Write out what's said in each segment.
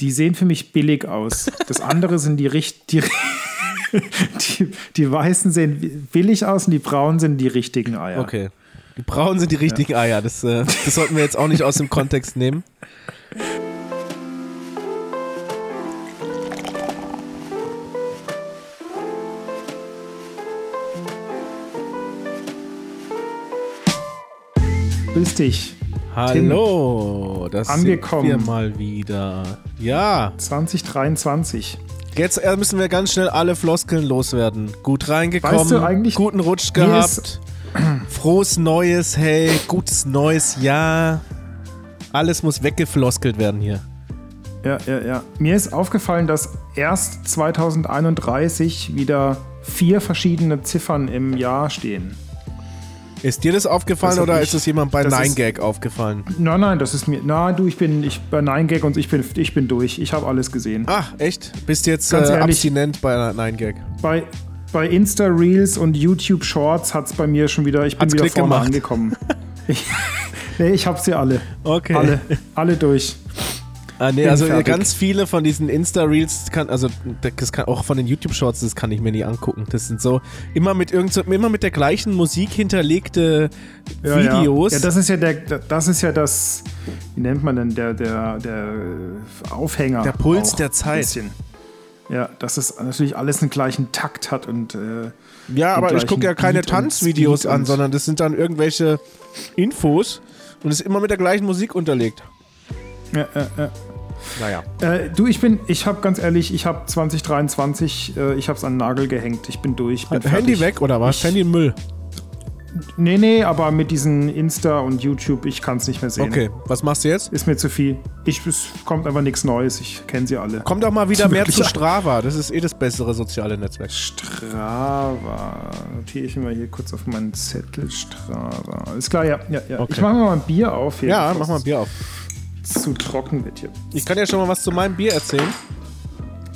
die sehen für mich billig aus. Das andere sind die richtig. Die, die, weißen sehen billig aus und die braunen sind die richtigen Eier. Okay. Die braunen sind die richtigen Eier. Das, äh, das sollten wir jetzt auch nicht aus dem Kontext nehmen. Grüß dich. Hallo, das Angekommen. sind wir mal wieder. Ja, 2023. jetzt äh, müssen wir ganz schnell alle Floskeln loswerden. Gut reingekommen, Weißt du eigentlich, guten Rutsch gehabt, frohes Neues, hey, gutes neues Jahr. Alles muss weggefloskelt werden hier. Ja, ja, ja. Mir ist aufgefallen, dass erst 2031 wieder vier verschiedene Ziffern im Jahr stehen. Ist dir das aufgefallen Das oder ich- ist es jemand bei das Nine ist- Gag aufgefallen? Nein, nein, das ist mir. Na, du, ich bin ich bei 9gag und ich bin, ich bin durch. Ich habe alles gesehen. Ach, echt? Bist jetzt Ganz äh, ehrlich- abstinent bei Nine Gag? Bei, bei Insta Reels und YouTube Shorts hat es bei mir schon wieder. Ich bin Hat's wieder Klick vorne gemacht. angekommen. ich, nee, ich hab sie alle. Okay. Alle. Alle durch. Ah, nee, also fertig. ganz viele von diesen Insta-Reels kann, also das kann auch von den YouTube-Shorts, das kann ich mir nie angucken. Das sind so immer mit irgend so, immer mit der gleichen Musik hinterlegte Ja, Videos. Ja. ja, das ist ja der, das ist ja das, wie nennt man denn, der, der, der Aufhänger. Der Puls der Zeit. bisschen. Ja, dass es natürlich alles einen gleichen Takt hat und äh, ja, aber ich gucke ja keine Tanzvideos an, sondern das sind dann irgendwelche Infos und es ist immer mit der gleichen Musik unterlegt. ja, ja, ja. Naja. Äh, du, ich bin, ich habe ganz ehrlich, ich habe 2023, äh, ich habe es an den Nagel gehängt. Ich bin durch. Bin Handy fertig. weg oder was? Ich- Handy Müll. Nee, nee, aber mit diesen Insta und YouTube, ich kann es nicht mehr sehen. Okay, was machst du jetzt? Ist mir zu viel. Ich, es kommt einfach nichts Neues. Ich kenne sie alle. Komm doch mal wieder mehr zu Strava. Das ist eh das bessere soziale Netzwerk. Strava. Notiere ich mal hier kurz auf meinen Zettel. Strava. Ist klar, ja. ja, ja. Okay. Ich mache mal ein Bier auf hier. Ja, mach mal ein Bier auf. Zu trocken wird hier. Ich kann ja schon mal was zu meinem Bier erzählen.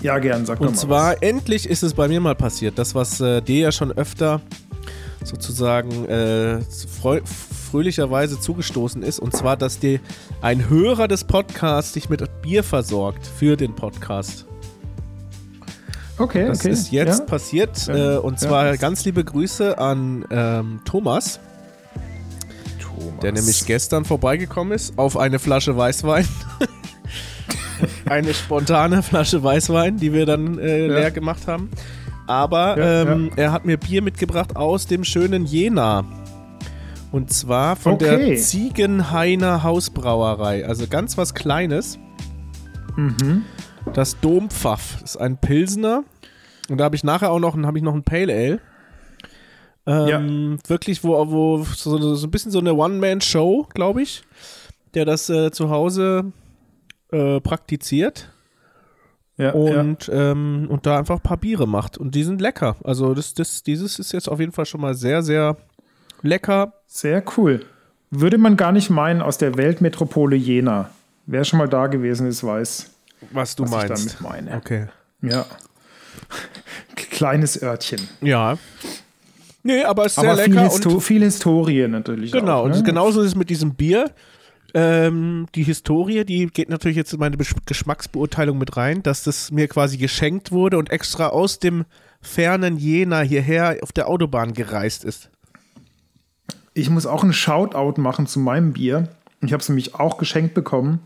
Ja, gern, sag doch Und mal. zwar, endlich ist es bei mir mal passiert. Das, was äh, dir ja schon öfter sozusagen äh, fröhlicherweise zugestoßen ist. Und zwar, dass dir ein Hörer des Podcasts dich mit Bier versorgt für den Podcast. was. Okay, Das okay. ist jetzt ja? passiert. Ja. Äh, und Ja. zwar ganz liebe Grüße an ähm, Thomas, Thomas. der nämlich gestern vorbeigekommen ist auf eine Flasche Weißwein. eine spontane Flasche Weißwein, die wir dann äh, Ja. leer gemacht haben. Aber Ja, ähm, er hat mir Bier mitgebracht aus dem schönen Jena. Und zwar von der Okay. Ziegenhainer Hausbrauerei. Also ganz was Kleines. Mhm. Das Dompfaff ist ein Pilsner. Und da habe ich nachher auch noch, hab ich noch ein Pale Ale. Ähm, Wirklich, wo, wo so, so ein bisschen so eine One-Man-Show, glaube ich, der das äh, zu Hause äh, praktiziert Ja, ja. und, ähm, und da einfach ein paar Biere macht. Und die sind lecker. Also das, das, dieses ist jetzt auf jeden Fall schon mal sehr, sehr lecker. Sehr cool. Würde man gar nicht meinen aus der Weltmetropole Jena. Wer schon mal da gewesen ist, weiß, Was du was meinst. ich damit meine. Okay. Ja. Kleines Örtchen. Ja. Nee, aber es ist sehr Aber viel, lecker. Histo und viel Historie natürlich. Genau, auch, und ne? genauso ist es mit diesem Bier. Ähm, die Historie, die geht natürlich jetzt in meine Besch- Geschmacksbeurteilung mit rein, dass das mir quasi geschenkt wurde und extra aus dem fernen Jena hierher auf der Autobahn gereist ist. Ich muss auch einen Shoutout machen zu meinem Bier. Ich habe es nämlich auch geschenkt bekommen.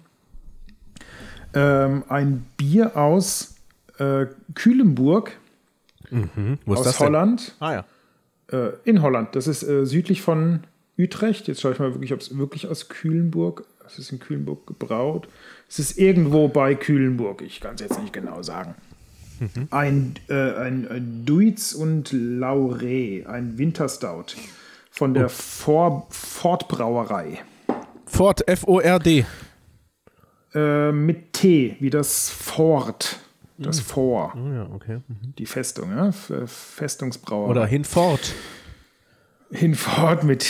Ähm, ein Bier aus äh, Kühlenburg Wo aus Holland. Ah ja. Äh, in Holland. Das ist äh, südlich von Utrecht. Jetzt schaue ich mal wirklich, ob es wirklich aus Kühlenburg. Es ist in Kühlenburg gebraut. Es ist irgendwo bei Kühlenburg. Ich kann es jetzt nicht genau sagen. Ein, äh, ein, ein Duitz und Lauré, ein Winterstout von der Vor Ford Brauerei. Ford, F-O-R-D. Äh, mit T, wie das Fort. Das Vor, Oh ja, okay. die Festung, ja? F- Festungsbrauerei. Oder hinfort. Hinfort mit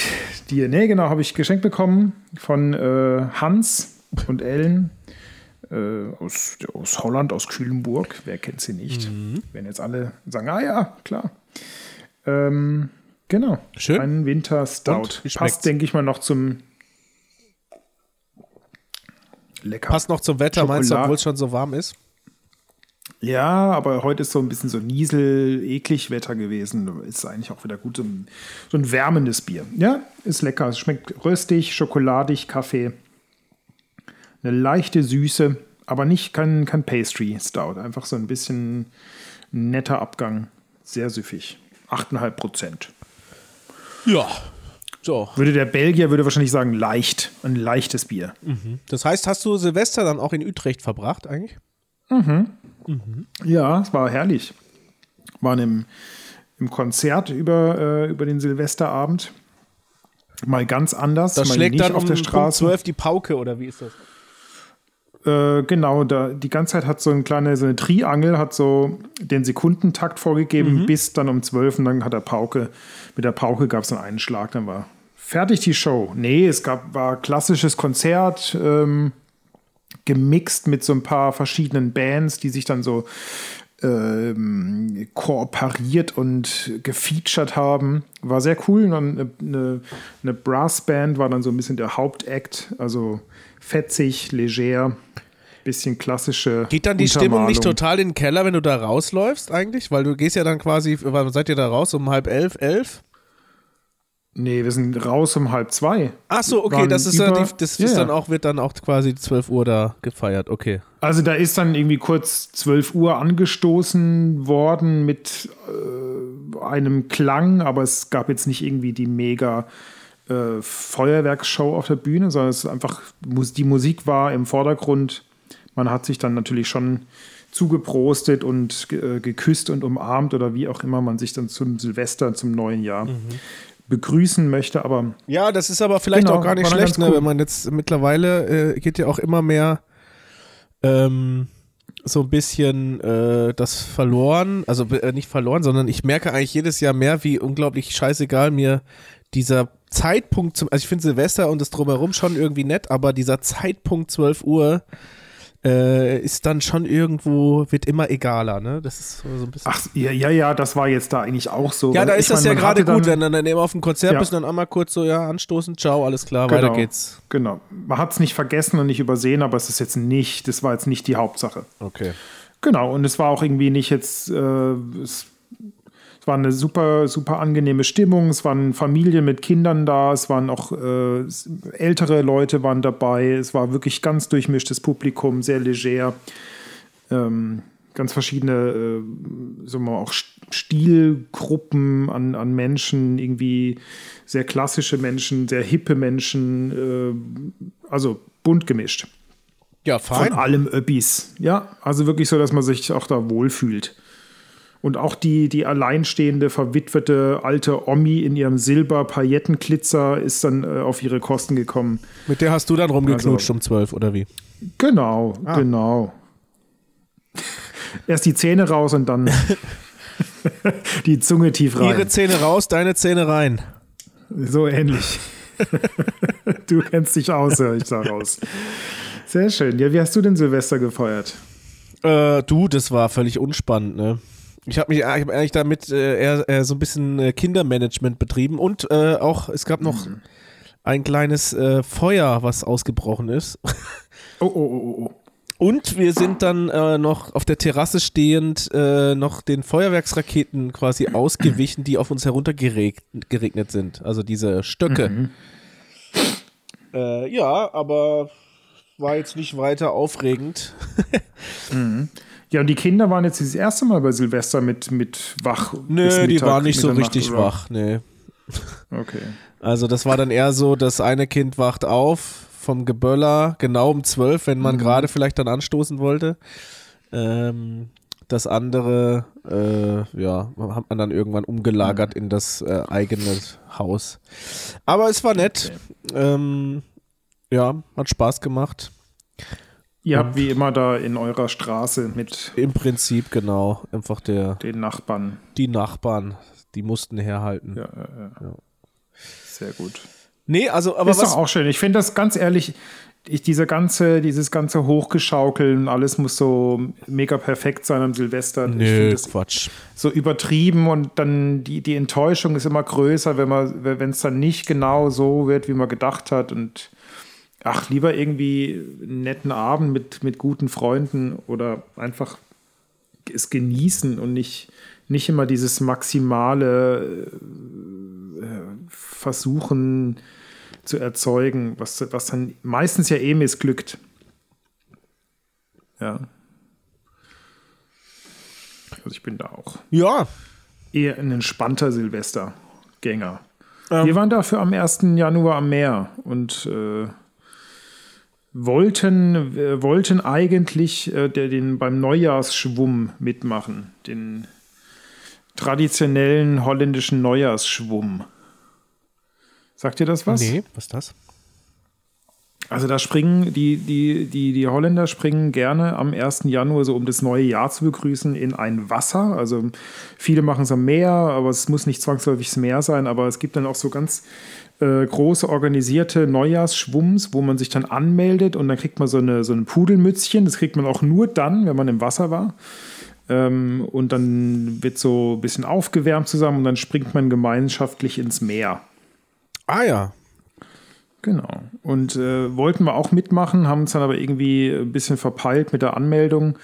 dir. Nee, genau, habe ich geschenkt bekommen von äh, Hans und Ellen äh, aus, aus Holland, aus Kühlenburg. Wer kennt sie nicht? Wenn jetzt alle sagen, ah ja, klar. Ähm, genau. Schön. Ein Winter Stout. Passt, denke ich mal, noch zum lecker. Passt noch zum Wetter, meinst du, Schokolade- obwohl es schon so warm ist? Ja, aber heute ist so ein bisschen so Niesel, eklig Wetter gewesen. Ist eigentlich auch wieder gut, so ein, so ein wärmendes Bier. Ja, ist lecker. Es schmeckt röstig, schokoladig, Kaffee. Eine leichte Süße, aber nicht kein, kein Pastry Stout. Einfach so ein bisschen netter Abgang. Sehr süffig. 8,5 Prozent. Ja. So. Würde der Belgier würde wahrscheinlich sagen, leicht. Ein leichtes Bier. Das heißt, hast du Silvester dann auch in Utrecht verbracht eigentlich? Ja, es war herrlich. Waren im, im Konzert über, äh, über den Silvesterabend. Mal ganz anders. Da mal schlägt dann auf um der Punkt Straße. 12 die Pauke oder wie ist das? Äh, genau, da, die ganze Zeit hat so eine kleine, so eine Triangel, hat so den Sekundentakt vorgegeben, bis dann um 12 und dann hat der Pauke, mit der Pauke gab es dann einen Schlag, dann war fertig die Show. Nee, es gab, war klassisches Konzert, ähm, gemixt mit so ein paar verschiedenen Bands, die sich dann so ähm, kooperiert und gefeatured haben. War sehr cool. Und dann eine, eine, Brassband war dann so ein bisschen der Hauptakt, also fetzig, leger, bisschen klassische. Geht dann die Stimmung nicht total in den Keller, wenn du da rausläufst eigentlich? Weil du gehst ja dann quasi, wann seid ihr da raus? Um halb elf, elf? Nee, wir sind raus um halb zwei. Ach so, okay, das ist dann, über- die, das ist ja. dann auch, wird dann auch quasi 12 Uhr da gefeiert, okay. Also da ist dann irgendwie kurz 12 Uhr angestoßen worden mit äh, einem Klang, aber es gab jetzt nicht irgendwie die mega äh, Feuerwerksshow auf der Bühne, sondern es ist einfach, die Musik war im Vordergrund. Man hat sich dann natürlich schon zugeprostet und äh, geküsst und umarmt oder wie auch immer man sich dann zum Silvester, zum neuen Jahr Mhm. Begrüßen möchte. Aber Ja, das ist aber vielleicht Genau, auch gar nicht schlecht, ne, cool. wenn man jetzt mittlerweile äh, geht ja auch immer mehr ähm, so ein bisschen äh, das verloren, also äh, nicht verloren, sondern ich merke eigentlich jedes Jahr mehr, wie unglaublich scheißegal mir dieser Zeitpunkt zum, also ich finde Silvester und das drumherum schon irgendwie nett, aber dieser Zeitpunkt 12 Uhr äh, ist dann schon irgendwo, wird immer egaler, ne? Das ist so so ein bisschen. ach, ja, ja, ja, das war jetzt da eigentlich auch so. ja, da ist das meine, ja gerade hatte dann- gut, wenn du dann eben auf dem Konzert Ja. bist und dann einmal kurz so, ja, anstoßen, ciao, alles klar, Genau. weiter geht's. Genau. Man hat es nicht vergessen und nicht übersehen, aber es ist jetzt nicht, das war jetzt nicht die Hauptsache. Okay. Genau, und es war auch irgendwie nicht jetzt, äh, es war eine super, super angenehme Stimmung, es waren Familien mit Kindern da, es waren auch äh, ältere Leute waren dabei, es war wirklich ganz durchmischtes Publikum, sehr leger. Ähm, ganz verschiedene, äh, sagen wir mal, auch St- Stilgruppen an, an Menschen, irgendwie sehr klassische Menschen, sehr hippe Menschen, äh, also bunt gemischt. Ja, Von fein. allem Öppis. Ja, also wirklich so, dass man sich auch da wohlfühlt. Und auch die, die alleinstehende, verwitwete alte Omi in ihrem Silber-Paillettenglitzer ist dann äh, auf ihre Kosten gekommen. Mit der hast du dann rumgeknutscht Also- um 12 oder wie? Genau, genau. Erst die Zähne raus und dann die Zunge tief rein. Ihre Zähne raus, deine Zähne rein. So ähnlich. du kennst dich aus, höre ich daraus. Sehr schön. Ja, wie hast du denn Silvester gefeiert? Äh, du, das war völlig unspannend, ne? Ich habe mich ich hab eigentlich damit äh, eher, eher so ein bisschen äh, Kindermanagement betrieben und äh, auch, es gab noch ein kleines äh, Feuer, was ausgebrochen ist. Oh, oh, oh, oh, oh. Und wir sind dann äh, noch auf der Terrasse stehend äh, noch den Feuerwerksraketen quasi ausgewichen, die auf uns heruntergeregnet geregnet sind. Also diese Stöcke. Äh, ja, aber war jetzt nicht weiter aufregend. Ja, und die Kinder waren jetzt das erste Mal bei Silvester mit, mit wach. Nö, die Mittag, waren nicht so richtig oder? wach, nee. Okay. Also das war dann eher so, das eine Kind wacht auf vom Geböller, genau um zwölf, wenn man gerade vielleicht dann anstoßen wollte. Ähm, das andere, äh, ja, hat man dann irgendwann umgelagert in das äh, eigene Haus. Aber es war nett. Ähm, ja, hat Spaß gemacht. Ihr habt wie immer da in eurer Straße mit Im Prinzip genau. Einfach der, den Nachbarn. die Nachbarn, die mussten herhalten. Ja, ja, ja. Sehr gut. Nee, also, aber ist was, doch auch schön. Ich finde das ganz ehrlich, ich, diese ganze, dieses ganze Hochgeschaukeln, alles muss so mega perfekt sein am Silvester. Nö, Quatsch. so übertrieben und dann die, die Enttäuschung ist immer größer, wenn man, wenn es dann nicht genau so wird, wie man gedacht hat. Und ach, lieber irgendwie einen netten Abend mit, mit guten Freunden oder einfach es genießen und nicht, nicht immer dieses maximale äh, Versuchen zu erzeugen, was, was dann meistens ja eh missglückt. Ja. Also ich bin da auch. Ja. Eher ein entspannter Silvestergänger. Ähm. Wir waren dafür am 1. Januar am Meer und äh, wollten, äh, wollten eigentlich äh, der, den, beim Neujahrsschwumm mitmachen. Den traditionellen holländischen Neujahrsschwumm. Sagt ihr das was? Nee, was ist das? Also da springen die, die, die, die Holländer springen gerne am 1. Januar, so um das neue Jahr zu begrüßen, in ein Wasser. Also viele machen es am Meer, aber es muss nicht zwangsläufig das Meer sein. Aber es gibt dann auch so ganz äh, große organisierte Neujahrsschwumms, wo man sich dann anmeldet und dann kriegt man so, eine, so ein Pudelmützchen. Das kriegt man auch nur dann, wenn man im Wasser war. Ähm, und dann wird so ein bisschen aufgewärmt zusammen und dann springt man gemeinschaftlich ins Meer. Ah ja, Genau. Und äh, wollten wir auch mitmachen, haben uns dann aber irgendwie ein bisschen verpeilt mit der Anmeldung.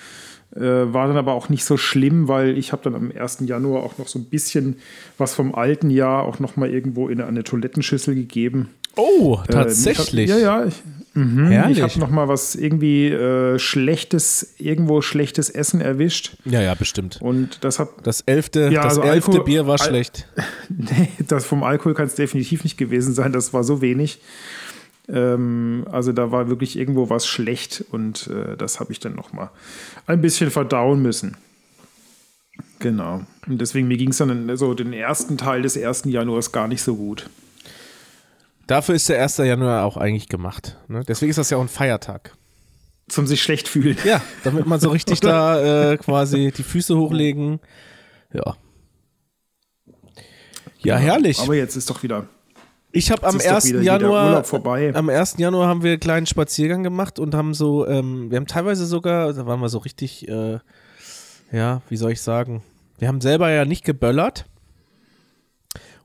Äh, war dann aber auch nicht so schlimm, weil ich habe dann am 1. Januar auch noch so ein bisschen was vom alten Jahr auch noch mal irgendwo in eine Toilettenschüssel gegeben. Oh, tatsächlich. Äh, ja, ja. Ich, Mhm, ich habe noch mal was irgendwie äh, schlechtes, irgendwo schlechtes Essen erwischt. Ja, ja, bestimmt. Und das hat das elfte, ja, das also elfte Alkohol, Bier war Al schlecht. nee, das vom Alkohol kann es definitiv nicht gewesen sein. Das war so wenig. Ähm, also da war wirklich irgendwo was schlecht und äh, das habe ich dann noch mal ein bisschen verdauen müssen. Genau. Und deswegen mir ging es dann so den ersten Teil des ersten Januars gar nicht so gut. Dafür ist der 1. Januar auch eigentlich gemacht. Ne? Deswegen ist das ja auch ein Feiertag. Zum sich schlecht fühlen. Ja, damit man so richtig da äh, quasi die Füße hochlegen. Ja. Ja, herrlich. Aber jetzt ist doch wieder. Ich habe am 1. Januar am 1. Januar haben wir einen kleinen Spaziergang gemacht und haben so, ähm, wir haben teilweise sogar, da waren wir so richtig, äh, ja, wie soll ich sagen, wir haben selber ja nicht geböllert,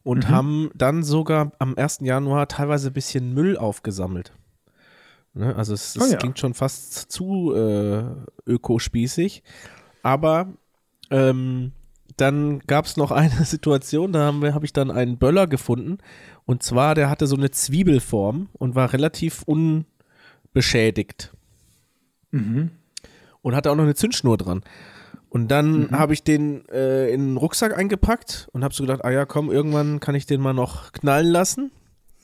und mhm. haben dann sogar am 1. Januar teilweise ein bisschen Müll aufgesammelt. Ne? Also es, es oh ja. klingt schon fast zu äh, ökospießig. Aber ähm, dann gab es noch eine Situation, da habe hab ich dann einen Böller gefunden. Und zwar, der hatte so eine Zwiebelform und war relativ unbeschädigt. Mhm. Und hatte auch noch eine Zündschnur dran. Und dann mhm. habe ich den äh, in den Rucksack eingepackt und habe so gedacht, ah ja, komm, irgendwann kann ich den mal noch knallen lassen.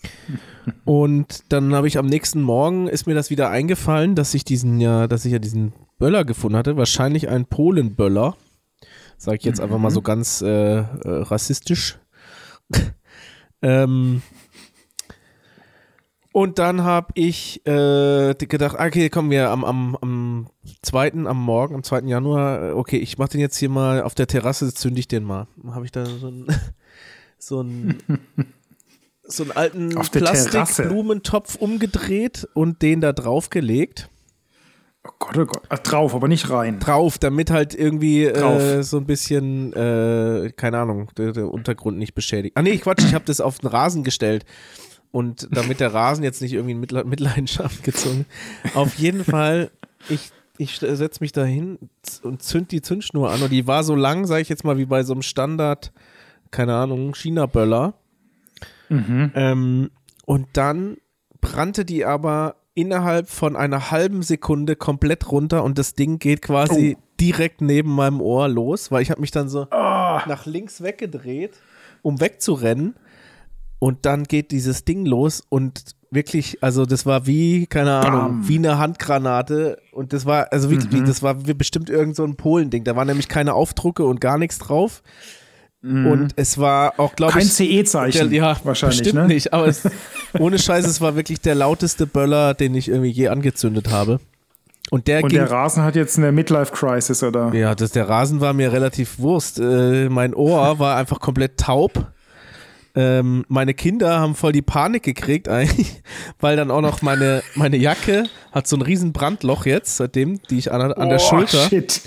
und dann habe ich am nächsten Morgen ist mir das wieder eingefallen, dass ich diesen ja, dass ich ja diesen Böller gefunden hatte, wahrscheinlich ein Polenböller. Sage ich jetzt einfach mal so mhm. ganz äh, äh, rassistisch. ähm, und dann habe ich äh, gedacht, okay, kommen wir am, am, am 2. am Morgen, am 2. Januar, äh, okay, ich mache den jetzt hier mal auf der Terrasse, zünde ich den mal. Habe ich da so einen so einen, so einen alten Plastikblumentopf umgedreht und den da drauf gelegt. Oh Gott, oh Gott. Ach, drauf, aber nicht rein. Drauf, damit halt irgendwie äh, so ein bisschen, äh, keine Ahnung, der, der, Untergrund nicht beschädigt. Ah nee, Quatsch, ich habe das auf den Rasen gestellt und damit der Rasen jetzt nicht irgendwie in Mitleidenschaft gezogen. Auf jeden Fall, ich, ich setze mich da hin und zünd die Zündschnur an und die war so lang, sage ich jetzt mal, wie bei so einem Standard, keine Ahnung, China-Böller. Mhm. Ähm, und dann brannte die aber innerhalb von einer halben Sekunde komplett runter und das Ding geht quasi oh. direkt neben meinem Ohr los, weil ich habe mich dann so oh. nach links weggedreht, um wegzurennen und dann geht dieses Ding los und wirklich, also das war wie, keine Ahnung, Bam. wie eine Handgranate. Und das war, also wirklich, mhm. das war bestimmt irgend so ein Polending. Da waren nämlich keine Aufdrucke und gar nichts drauf. Mhm. Und es war auch, glaube ich. Kein CE-Zeichen. Ja, wahrscheinlich. Bestimmt ne? nicht, aber es, ohne Scheiß, es war wirklich der lauteste Böller, den ich irgendwie je angezündet habe. Und der, und ging, der Rasen hat jetzt eine Midlife-Crisis, oder? Ja, das, der Rasen war mir relativ Wurst. Äh, mein Ohr war einfach komplett taub. Ähm, meine Kinder haben voll die Panik gekriegt eigentlich, weil dann auch noch meine, meine Jacke hat so ein riesen Brandloch jetzt, seitdem, die ich an, an der oh, Schulter. Shit.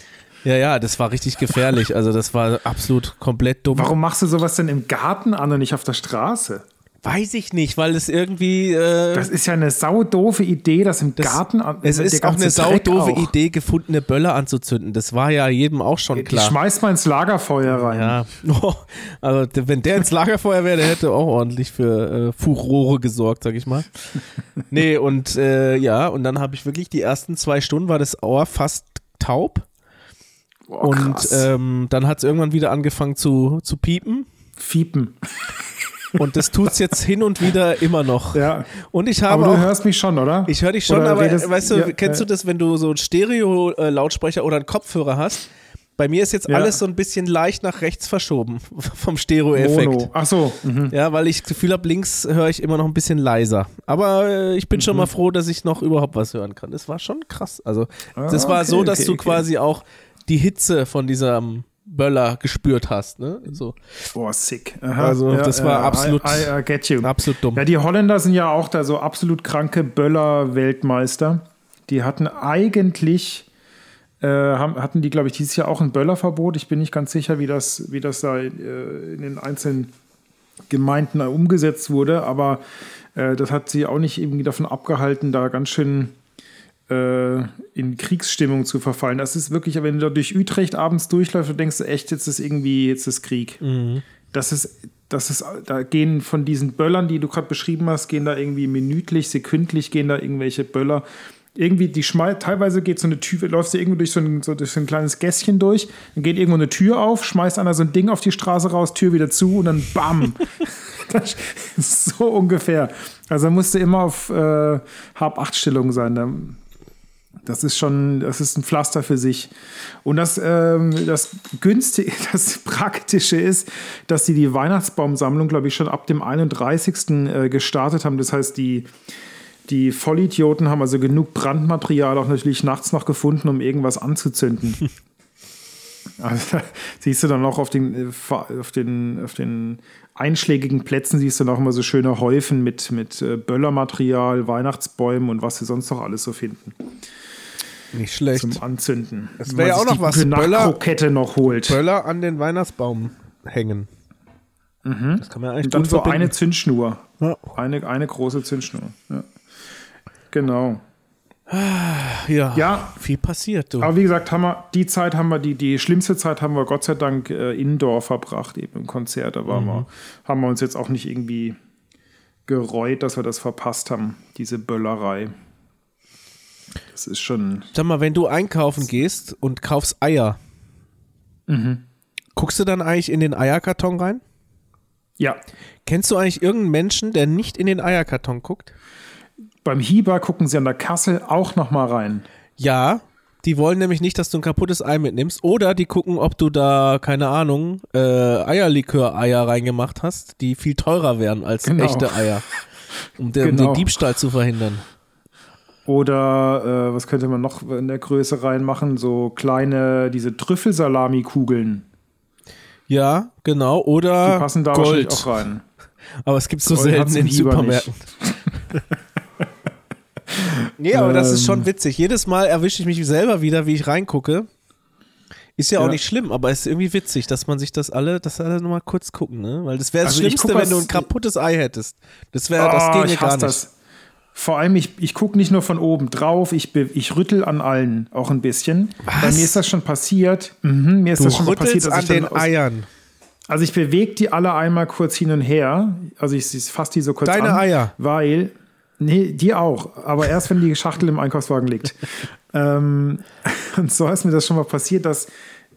Ja, ja, das war richtig gefährlich. Also das war absolut komplett dumm. Warum machst du sowas denn im Garten an und nicht auf der Straße? Weiß ich nicht, weil es irgendwie. Äh, das ist ja eine saudoofe Idee, das im das, Garten. Es ist auch eine saudoofe Idee, gefundene Böller anzuzünden. Das war ja jedem auch schon klar. Die schmeißt man ins Lagerfeuer rein. Ja. Oh, also, wenn der ins Lagerfeuer wäre, der hätte auch ordentlich für äh, Furore gesorgt, sag ich mal. nee, und äh, ja, und dann habe ich wirklich die ersten zwei Stunden war das Ohr fast taub. Boah, und ähm, dann hat es irgendwann wieder angefangen zu, zu piepen. Fiepen. Und das tut es jetzt hin und wieder immer noch. Ja. Und ich habe aber du auch, hörst mich schon, oder? Ich höre dich schon, oder aber redest, weißt du, ja, kennst ja. du das, wenn du so einen Stereo-Lautsprecher oder einen Kopfhörer hast? Bei mir ist jetzt Ja. alles so ein bisschen leicht nach rechts verschoben vom Stereo-Effekt. Mono. Ach so. Mhm. Ja, weil ich das Gefühl habe, links höre ich immer noch ein bisschen leiser. Aber äh, ich bin schon Mhm. mal froh, dass ich noch überhaupt was hören kann. Das war schon krass. Also, das Ah, war okay, so, dass okay, du okay. quasi auch die Hitze von diesem Böller gespürt hast. Ne? So, Boah, sick. Aha. Also, das war absolut- I, I, I get you. absolut dumm. Ja, die Holländer sind ja auch da so absolut kranke Böller-Weltmeister. Die hatten eigentlich, äh, haben, hatten die, glaube ich, dieses Jahr auch ein Böllerverbot. Ich bin nicht ganz sicher, wie das, wie das da äh, in den einzelnen Gemeinden umgesetzt wurde, aber äh, das hat sie auch nicht irgendwie davon abgehalten, da ganz schön äh, in Kriegsstimmung zu verfallen. Das ist wirklich, wenn du da durch Utrecht abends durchläufst, du denkst du echt, jetzt ist irgendwie, jetzt ist Krieg. Das ist, das ist, da gehen von diesen Böllern, die du gerade beschrieben hast, gehen da irgendwie minütlich, sekündlich gehen da irgendwelche Böller. Irgendwie, die schmeißt, teilweise geht so eine Tür, läufst du irgendwo durch so, ein, so durch so ein kleines Gässchen durch, dann geht irgendwo eine Tür auf, schmeißt einer so ein Ding auf die Straße raus, Tür wieder zu und dann BAM! das ist so ungefähr. Also musst du immer auf äh, Hab-Acht-Stellung sein. Da, das ist schon, das ist ein Pflaster für sich. Und das, ähm, das günstige, das Praktische ist, dass sie die Weihnachtsbaumsammlung, glaube ich, schon ab dem 31. Äh, gestartet haben. Das heißt, die, die Vollidioten haben also genug Brandmaterial auch natürlich nachts noch gefunden, um irgendwas anzuzünden. Also, siehst du dann noch auf den, äh, auf den, auf den einschlägigen Plätzen, siehst du noch immer so schöne Häufen mit, mit äh, Böllermaterial, Weihnachtsbäumen und was sie sonst noch alles so finden Nicht schlecht. zum Anzünden. Das Wenn wär man ja auch noch was, Böller- noch holt. Böller an den Weihnachtsbaum hängen. Das kann man eigentlich Und dann so verbinden. eine Zündschnur. Ja. Eine, eine große Zündschnur. Ja. Genau. Ja, Ja. viel passiert, du. Aber wie gesagt, haben wir, die Zeit haben wir, die, die schlimmste Zeit haben wir Gott sei Dank äh, indoor verbracht, eben im Konzert. Da waren wir, haben wir uns jetzt auch nicht irgendwie gereut, dass wir das verpasst haben, diese Böllerei. Das ist schon. Sag mal, wenn du einkaufen gehst und kaufst Eier, Mhm. guckst du dann eigentlich in den Eierkarton rein? Ja, Kennst du eigentlich irgendeinen Menschen, der nicht in den Eierkarton guckt? beim Hieber gucken sie an der Kasse auch noch mal rein. Ja, die wollen nämlich nicht, dass du ein kaputtes Ei mitnimmst. Oder die gucken, ob du da, keine Ahnung, äh, Eierlikör-Eier reingemacht hast, die viel teurer wären als Genau. echte Eier. Um, den- um Genau. den Diebstahl zu verhindern. Oder äh, was könnte man noch in der Größe reinmachen? So kleine, diese Trüffelsalami-Kugeln. Ja, genau. Oder Die passen da wahrscheinlich Gold. auch rein. Aber es gibt so Gold selten in Supermärkten. nee, aber das ist schon Ähm. witzig. Jedes Mal erwische ich mich selber wieder, wie ich reingucke. Ist ja auch Ja. nicht schlimm, aber es ist irgendwie witzig, dass man sich das alle, dass alle nochmal kurz gucken, ne? Weil das wäre das Also Schlimmste, guck, wenn du ein kaputtes Ei hättest. Das wäre, das Ah, ginge gar nicht. das. Vor allem, ich, ich gucke nicht nur von oben drauf, ich, ich rüttel an allen auch ein bisschen. Bei mir ist das schon passiert. Mhm, mir ist Du das schon mal passiert, dass an ich den Eiern. Also ich bewege die alle einmal kurz hin und her. Also ich, ich fasse die so kurz Deine an. Eier? Weil, nee, die auch. Aber erst, wenn die Schachtel im Einkaufswagen liegt. ähm, und so ist mir das schon mal passiert, dass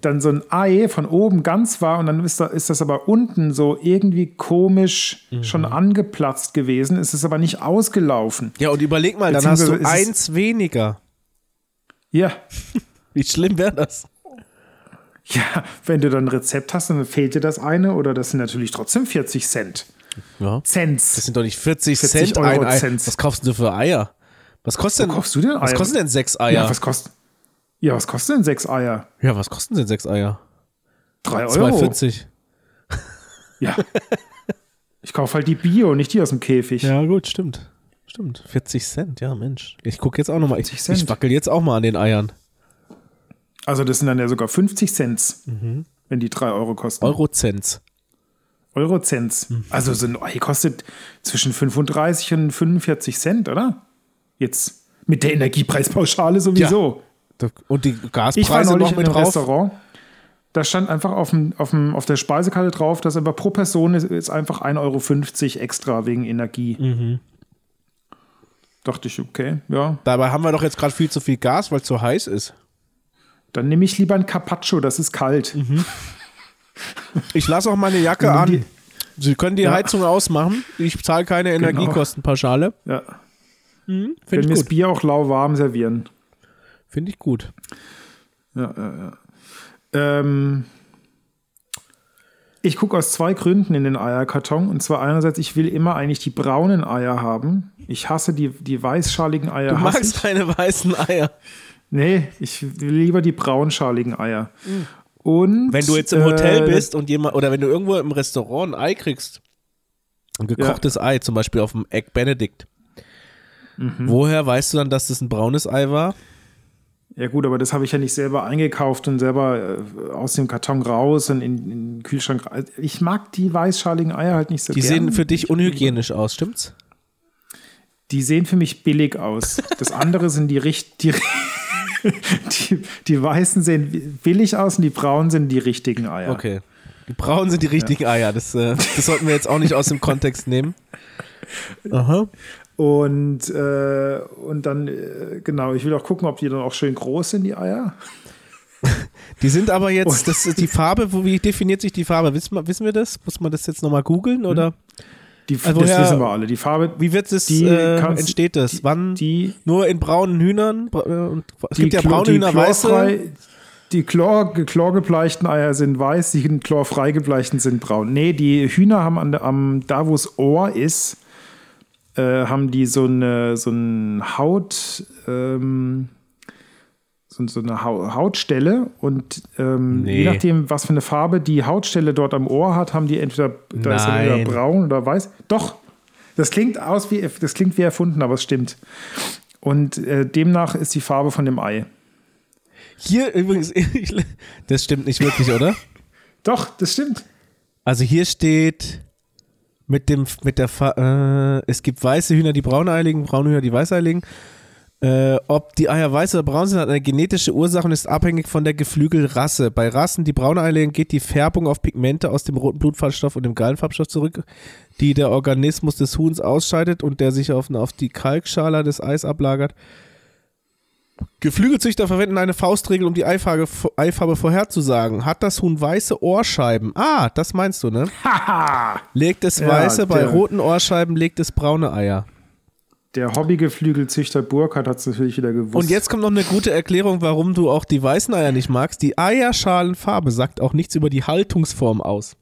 dann so ein Ei von oben ganz war und dann ist, da, ist das aber unten so irgendwie komisch Mhm. schon angeplatzt gewesen. Es ist aber nicht ausgelaufen. Ja, und überleg mal, dann hast du es- eins weniger. Ja, Wie schlimm wäre das? ja, wenn du dann ein Rezept hast, dann fehlt dir das eine oder das sind natürlich trotzdem 40 Cent. Ja. Das Cents. sind doch nicht 40, 40 Cent ein Euro Ei. Cent. Was kaufst du für Eier? Was kostet denn, kaufst du denn Was Eier? kosten denn sechs Eier? Ja, was kostet? Ja, was kosten denn sechs Eier? Ja, was kosten denn sechs Eier? Drei Euro. 2,40. Ja. Ich kaufe halt die Bio, nicht die aus dem Käfig. Ja, gut, stimmt. Stimmt. 40 Cent, ja, Mensch. Ich gucke jetzt auch nochmal. Ich, 40 Cent. ich wackel jetzt auch mal an den Eiern. Also das sind dann ja sogar 50 Cent, wenn die drei Euro kosten. Eurocents. Eurocents. Mhm. Also so ein Ei kostet zwischen 35 und 45 Cent, oder? Jetzt mit der Energiepreispauschale sowieso. Ja. Und die Gaspreise ich war neulich noch mit in einem drauf. Restaurant. Da stand einfach auf, dem, auf, dem, auf der Speisekarte drauf, dass aber pro Person ist, ist einfach 1,50 Euro extra wegen Energie. Mhm. Dachte ich, okay, ja. Dabei haben wir doch jetzt gerade viel zu viel Gas, weil es so heiß ist. Dann nehme ich lieber ein Carpaccio, das ist kalt. Mhm. Ich lasse auch meine Jacke an. Sie können die ja. Heizung ausmachen. Ich zahle keine genau. Energiekostenpauschale. Ja. Mhm, Wenn wir das Bier auch lauwarm servieren. Finde ich gut. Ja, ja, ja. Ähm, ich gucke aus zwei Gründen in den Eierkarton. Und zwar einerseits, ich will immer eigentlich die braunen Eier haben. Ich hasse die, die weißschaligen Eier. Du magst ich. keine weißen Eier. Nee, ich will lieber die braunschaligen Eier. Mhm. Und, wenn du jetzt im Hotel äh, bist und jemand, oder wenn du irgendwo im Restaurant ein Ei kriegst, ein gekochtes ja. Ei, zum Beispiel auf dem Egg Benedict, mhm. woher weißt du dann, dass das ein braunes Ei war? Ja gut, aber das habe ich ja nicht selber eingekauft und selber äh, aus dem Karton raus und in, in, den Kühlschrank. Ich mag die weißschaligen Eier halt nicht so die gern. Die sehen für dich unhygienisch aus, stimmt's? Die sehen für mich billig aus. Das andere sind die, die, die, die weißen sehen billig aus und die braunen sind die richtigen Eier. Okay. Die braunen sind die richtigen ja. Eier. Das, äh, das sollten wir jetzt auch nicht aus dem Kontext nehmen. Aha. Und, äh, und dann, äh, genau, ich will auch gucken, ob die dann auch schön groß sind, die Eier. Die sind aber jetzt, das ist die Farbe, wie definiert sich die Farbe? Wissen wir, wissen wir das? Muss man das jetzt nochmal googeln oder? Hm. Die, also das woher, wissen wir alle. Die Farbe. Wie wird es äh, entsteht das? Wann? Die, nur in braunen Hühnern? Äh, und, es gibt ja braune Hühner, weiße. Die Chlor, chlorgebleichten Eier sind weiß, die chlorfrei gebleichten sind braun. Nee, die Hühner haben an, am, da, wo es Ohr ist, äh, haben die so eine so ein Haut. Ähm, so, so eine Hautstelle und ähm, nee. je nachdem, was für eine Farbe die Hautstelle dort am Ohr hat, haben die entweder, da ist entweder braun oder weiß. Doch, das klingt aus wie, das klingt wie erfunden, aber es stimmt. Und äh, demnach ist die Farbe von dem Ei. Hier übrigens, das stimmt nicht wirklich, oder? Doch, das stimmt. Also hier steht mit dem, mit der, äh, es gibt weiße Hühner, die brauneiligen, braune Hühner, die weißeiligen. Äh, ob die Eier weiß oder braun sind, hat eine genetische Ursache und ist abhängig von der Geflügelrasse. Bei Rassen, die braune Eier legen, geht die Färbung auf Pigmente aus dem roten Blutfarbstoff und dem Gallenfarbstoff zurück, die der Organismus des Huhns ausscheidet und der sich auf, auf die Kalkschale des Eis ablagert. Geflügelzüchter verwenden eine Faustregel, um die Eifarbe, Eifarbe vorherzusagen. Hat das Huhn weiße Ohrscheiben? Ah, das meinst du, ne? legt es weiße, ja, bei roten Ohrscheiben legt es braune Eier. Der Hobbygeflügelzüchter Burkhardt hat es natürlich wieder gewusst. Und jetzt kommt noch eine gute Erklärung, warum du auch die weißen Eier nicht magst. Die Eierschalenfarbe sagt auch nichts über die Haltungsform aus.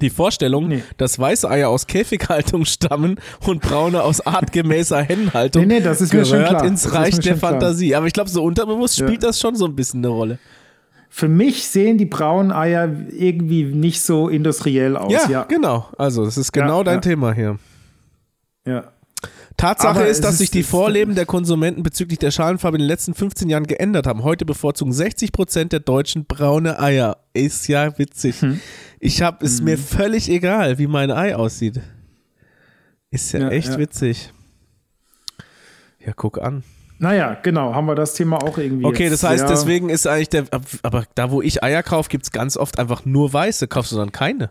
Die Vorstellung, nee. dass weiße Eier aus Käfighaltung stammen und braune aus artgemäßer Hennenhaltung nee, nee, das ist gehört mir schon klar. ins Reich der Fantasie. Klar. Aber ich glaube, so unterbewusst ja. spielt das schon so ein bisschen eine Rolle. Für mich sehen die braunen Eier irgendwie nicht so industriell aus. Ja, ja. genau. Also, das ist genau ja, dein Thema hier. Ja. Tatsache Aber ist, dass sich die Vorleben der Konsumenten bezüglich der Schalenfarbe in den letzten 15 Jahren geändert haben. Heute bevorzugen 60 Prozent der Deutschen braune Eier. Ist ja witzig. Hm. Ich habe, ist hm. mir völlig egal, wie mein Ei aussieht. Ist ja, ja echt ja. witzig. Ja, guck an. Naja, genau, haben wir das Thema auch irgendwie. Okay, das heißt, deswegen ist eigentlich der, aber da, wo ich Eier kaufe, gibt es ganz oft einfach nur weiße. Kaufst du dann keine?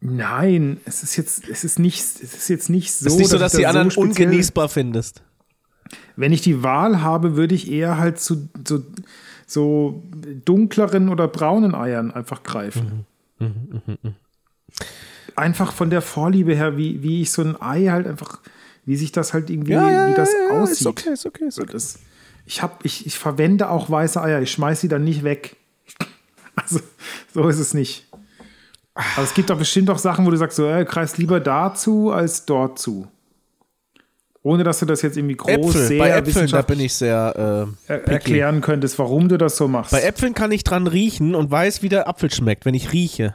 Nein, es ist jetzt, es ist nicht, es ist jetzt nicht so. Es ist nicht so, dass, dass die anderen so ungenießbar findest. Wenn ich die Wahl habe, würde ich eher halt zu so, so dunkleren oder braunen Eiern einfach greifen. Mhm. Mhm, mh, mh. Einfach von der Vorliebe her, wie, wie ich so ein Ei halt einfach, wie sich das halt irgendwie, ja, ja, wie das ja, aussieht. Ist okay, ist okay, ist okay. Das, ich, hab, ich, ich verwende auch weiße Eier, ich schmeiße sie dann nicht weg. Also, so ist es nicht. Aber es gibt doch bestimmt auch Sachen, wo du sagst, so, äh, greifst lieber dazu als dort zu. Ohne dass du das jetzt irgendwie groß Äpfel. sehr Bei Äpfeln, da bin ich sehr äh, er erklären könntest, warum du das so machst. Bei Äpfeln kann ich dran riechen und weiß, wie der Apfel schmeckt, wenn ich rieche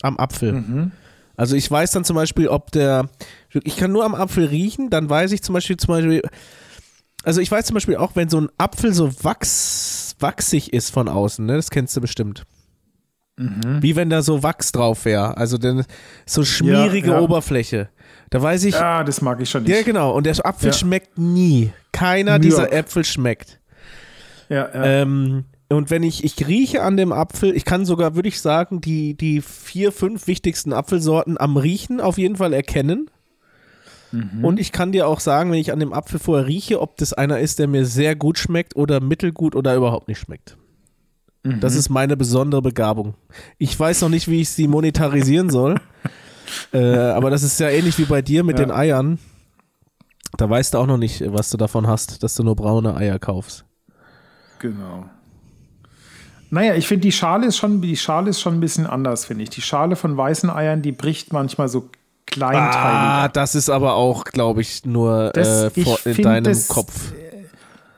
am Apfel. Mhm. Also ich weiß dann zum Beispiel, ob der, ich kann nur am Apfel riechen, dann weiß ich zum Beispiel, zum Beispiel, also ich weiß zum Beispiel auch, wenn so ein Apfel so wachs, wachsig ist von außen, ne, das kennst du bestimmt. Mhm. Wie wenn da so Wachs drauf wäre. Also denn, so schmierige ja, ja. Oberfläche. Da weiß ich. Ja, das mag ich schon nicht. Ja, genau. Und der Apfel ja. schmeckt nie. Keiner dieser Äpfel schmeckt. Ja, ja. Ähm, und wenn ich, ich rieche an dem Apfel, ich kann sogar, würde ich sagen, die, die vier, fünf wichtigsten Apfelsorten am Riechen auf jeden Fall erkennen. Mhm. Und ich kann dir auch sagen, wenn ich an dem Apfel vorher rieche, ob das einer ist, der mir sehr gut schmeckt oder mittelgut oder überhaupt nicht schmeckt. Mhm. Das ist meine besondere Begabung. Ich weiß noch nicht, wie ich sie monetarisieren soll. äh, aber das ist ja ähnlich wie bei dir mit ja. den Eiern. Da weißt du auch noch nicht, was du davon hast, dass du nur braune Eier kaufst. Genau. Naja, ich finde, die Schale ist schon, die Schale ist schon ein bisschen anders, finde ich. Die Schale von weißen Eiern, die bricht manchmal so kleinteilig. Ah, das ist aber auch, glaube ich, nur das, äh, vor, in deinem das, Kopf.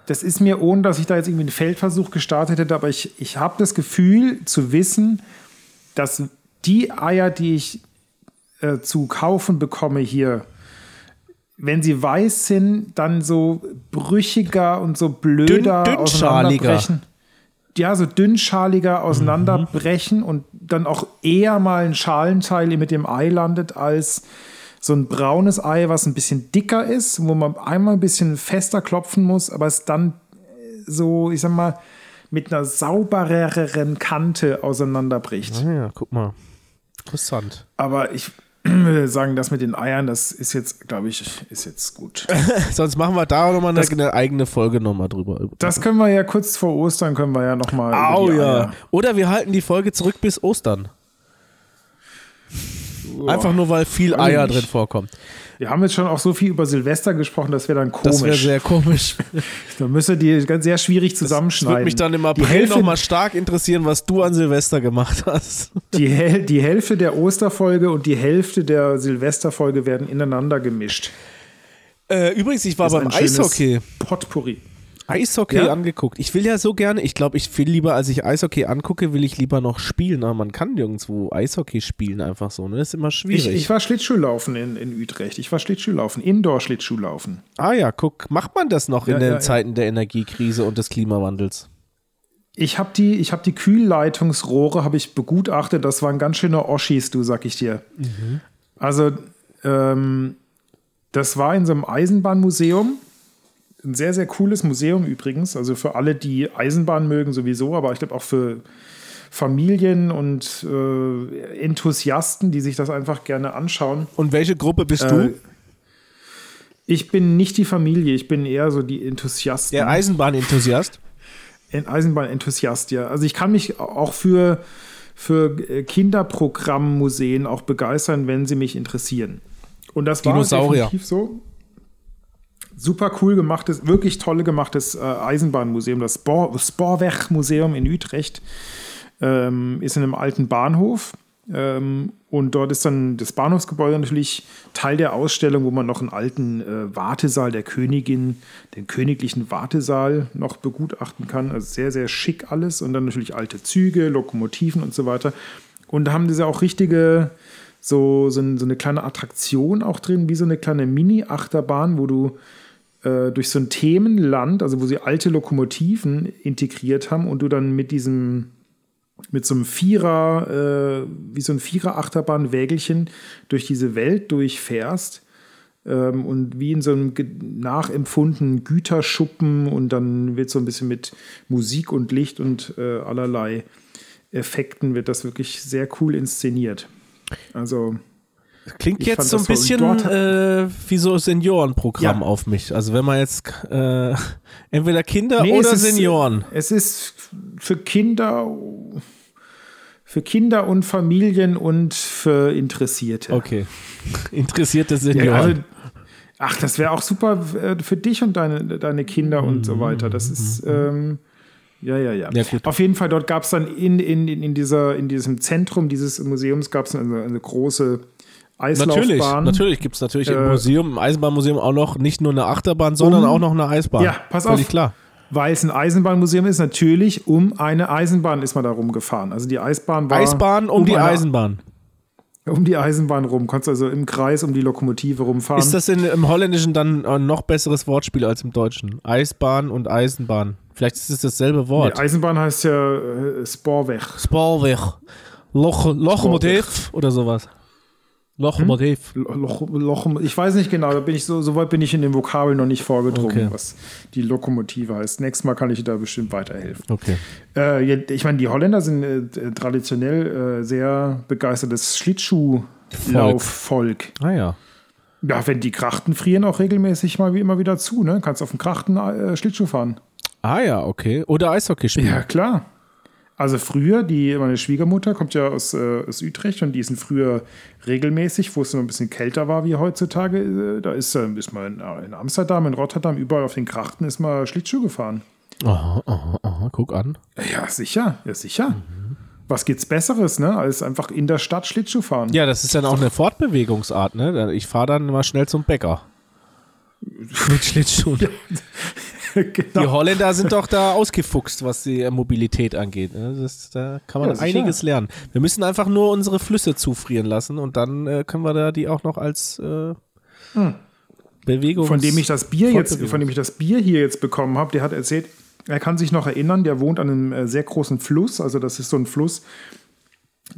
Das ist mir, ohne dass ich da jetzt irgendwie einen Feldversuch gestartet hätte, aber ich, ich habe das Gefühl zu wissen, dass die Eier, die ich äh, zu kaufen bekomme hier, wenn sie weiß sind, dann so brüchiger und so blöder Dünn, auseinanderbrechen. Ja, so dünnschaliger auseinanderbrechen mhm. und dann auch eher mal ein Schalenteil mit dem Ei landet, als so ein braunes Ei, was ein bisschen dicker ist, wo man einmal ein bisschen fester klopfen muss, aber es dann so, ich sag mal, mit einer saubereren Kante auseinanderbricht. Ah ja, guck mal. Interessant. Aber ich, sagen, das mit den Eiern, das ist jetzt, glaube ich, ist jetzt gut. Sonst machen wir da nochmal eine, eine eigene Folge nochmal drüber. Das können wir ja kurz vor Ostern, können wir ja nochmal. Oh ja. Oder wir halten die Folge zurück bis Ostern. Einfach nur, weil viel Eier drin vorkommt. Wir haben jetzt schon auch so viel über Silvester gesprochen, das wäre dann komisch. Das wäre sehr komisch. da müsste die ganz sehr schwierig zusammenschneiden. Das würde mich dann im April nochmal stark interessieren, was du an Silvester gemacht hast. Die, die Hälfte der Osterfolge und die Hälfte der Silvesterfolge werden ineinander gemischt. Äh, übrigens, ich war beim Eishockey. Potpourri. Eishockey ja? angeguckt. Ich will ja so gerne, ich glaube, ich will lieber, als ich Eishockey angucke, will ich lieber noch spielen. Aber man kann nirgendwo Eishockey spielen, einfach so. Ne? Das ist immer schwierig. Ich, ich war Schlittschuhlaufen in, in Utrecht. Ich war Schlittschuhlaufen, Indoor-Schlittschuhlaufen. Ah ja, guck, macht man das noch ja, in den ja, Zeiten der Energiekrise und des Klimawandels? Ich habe die, hab die Kühlleitungsrohre habe ich begutachtet. Das waren ganz schöne Oschis, du, sag ich dir. Mhm. Also, ähm, das war in so einem Eisenbahnmuseum ein sehr, sehr cooles Museum übrigens. Also für alle, die Eisenbahn mögen sowieso, aber ich glaube auch für Familien und äh, Enthusiasten, die sich das einfach gerne anschauen. Und welche Gruppe bist äh, du? Ich bin nicht die Familie, ich bin eher so die Enthusiasten. Der Eisenbahnenthusiast? Ein Eisenbahnenthusiast, ja. Also ich kann mich auch für, für Kinderprogrammmuseen auch begeistern, wenn sie mich interessieren. Und das war definitiv so super cool gemachtes, wirklich toll gemachtes äh, Eisenbahnmuseum, das Sporweg-Museum in Utrecht, ähm, ist in einem alten Bahnhof. Ähm, und dort ist dann das Bahnhofsgebäude natürlich Teil der Ausstellung, wo man noch einen alten äh, Wartesaal der Königin, den königlichen Wartesaal noch begutachten kann. Also sehr, sehr schick alles. Und dann natürlich alte Züge, Lokomotiven und so weiter. Und da haben diese auch richtige, so, so, so eine kleine Attraktion auch drin, wie so eine kleine Mini-Achterbahn, wo du äh, durch so ein Themenland, also wo sie alte Lokomotiven integriert haben und du dann mit diesem mit so einem Vierer, äh, wie so ein Vierer-Achterbahn-Wägelchen durch diese Welt durchfährst ähm, und wie in so einem nachempfundenen Güterschuppen und dann wird so ein bisschen mit Musik und Licht und äh, allerlei Effekten wird das wirklich sehr cool inszeniert. Also Klingt ich jetzt so ein bisschen äh, wie so ein Seniorenprogramm ja. auf mich. Also wenn man jetzt äh, entweder Kinder nee, oder es Senioren. Ist, es ist für Kinder, für Kinder und Familien und für Interessierte. Okay. Interessierte Senioren. Ja, also, ach, das wäre auch super äh, für dich und deine, deine Kinder und so weiter. Das ist mhm. ähm, ja, ja, ja. ja Auf jeden Fall, dort gab es dann in, in, in, dieser, in diesem Zentrum dieses Museums gab es eine, eine große Eislaufbahn. Natürlich, natürlich gibt es natürlich äh, im Museum, im Eisenbahnmuseum auch noch nicht nur eine Achterbahn, sondern um, auch noch eine Eisbahn. Ja, pass Völlig auf. klar. Weil es ein Eisenbahnmuseum ist, natürlich um eine Eisenbahn ist man da rumgefahren. Also die Eisbahn war. Eisbahn um, um die eine, Eisenbahn. Um die Eisenbahn rum. Konntest also im Kreis um die Lokomotive rumfahren. Ist das in, im Holländischen dann ein noch besseres Wortspiel als im Deutschen? Eisbahn und Eisenbahn. Vielleicht ist es dasselbe Wort. Die Eisenbahn heißt ja äh, Sporweg. Sporweg. Loch, Lochmotiv oder sowas. Lochmotiv. Hm? Loch, Loch, ich weiß nicht genau, da bin ich so, so weit bin ich in den Vokabeln noch nicht vorgedrungen, okay. was die Lokomotive heißt. Nächstes Mal kann ich da bestimmt weiterhelfen. Okay. Äh, ich meine, die Holländer sind äh, traditionell äh, sehr begeistertes Schlittschuhlaufvolk. Ah ja. Ja, wenn die Krachten frieren auch regelmäßig mal wie immer wieder zu, ne? Kannst auf dem Krachten äh, Schlittschuh fahren. Ah ja, okay. Oder Eishockey spielen. Ja, klar. Also früher, die, meine Schwiegermutter kommt ja aus, äh, aus Utrecht und die sind früher regelmäßig, wo es noch ein bisschen kälter war wie heutzutage, äh, da ist, äh, ist man in, in, Amsterdam, in Rotterdam, überall auf den Krachten ist mal Schlittschuh gefahren. Aha, aha, aha, guck an. Ja, sicher, ja, sicher. Mhm. Was gibt's Besseres, ne, als einfach in der Stadt Schlittschuh fahren? Ja, das ist dann auch eine Fortbewegungsart, ne? Ich fahre dann mal schnell zum Bäcker. Mit Schlittschuhen. Genau. Die Holländer sind doch da ausgefuchst, was die Mobilität angeht. Ne? Das, da kann man ja, einiges lernen. Wir müssen einfach nur unsere Flüsse zufrieren lassen und dann äh, können wir da die auch noch als äh, hm. Bewegung. Von dem ich das Bier jetzt, von dem ich das Bier hier jetzt bekommen habe, der hat erzählt, er kann sich noch erinnern, der wohnt an einem äh, sehr großen Fluss. Also das ist so ein Fluss,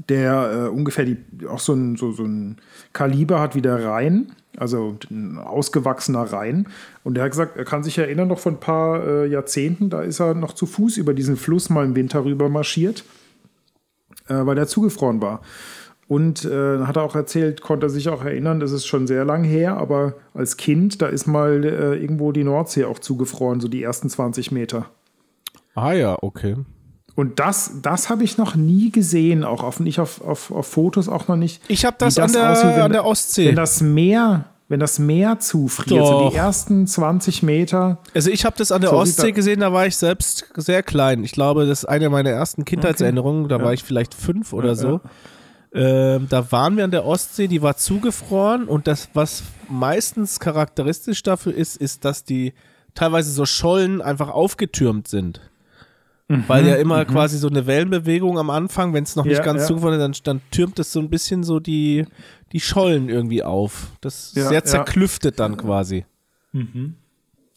der äh, ungefähr die, auch so ein, so, so ein Kaliber hat wie der Rhein, also ein ausgewachsener Rhein. Und er hat gesagt, er kann sich erinnern, noch vor ein paar äh, Jahrzehnten, da ist er noch zu Fuß über diesen Fluss mal im Winter rüber marschiert, äh, weil der zugefroren war. Und äh, hat er auch erzählt, konnte er sich auch erinnern, das ist schon sehr lang her, aber als Kind, da ist mal äh, irgendwo die Nordsee auch zugefroren, so die ersten 20 Meter. Ah ja, okay. Und das, das habe ich noch nie gesehen, auch auf, nicht auf, auf, auf Fotos auch noch nicht. Ich habe das, das, an, der, aussieht, wenn, an der Ostsee. Wenn das Meer, wenn das Meer zufriert, so die ersten 20 Meter. Also ich habe das an der so Ostsee gesehen, da war ich selbst sehr klein. Ich glaube, das ist eine meiner ersten Kindheitserinnerungen. Da ja. war ich vielleicht fünf oder ja, so. Ja. Ähm, da waren wir an der Ostsee, die war zugefroren und das, was meistens charakteristisch dafür ist, ist, dass die teilweise so Schollen einfach aufgetürmt sind. Mhm, Weil ja immer mhm. quasi so eine Wellenbewegung am Anfang, wenn es noch nicht ja, ganz ja. zugefroren ist, dann, dann türmt es so ein bisschen so die, die Schollen irgendwie auf. Das ja, sehr zerklüftet dann quasi. Mhm.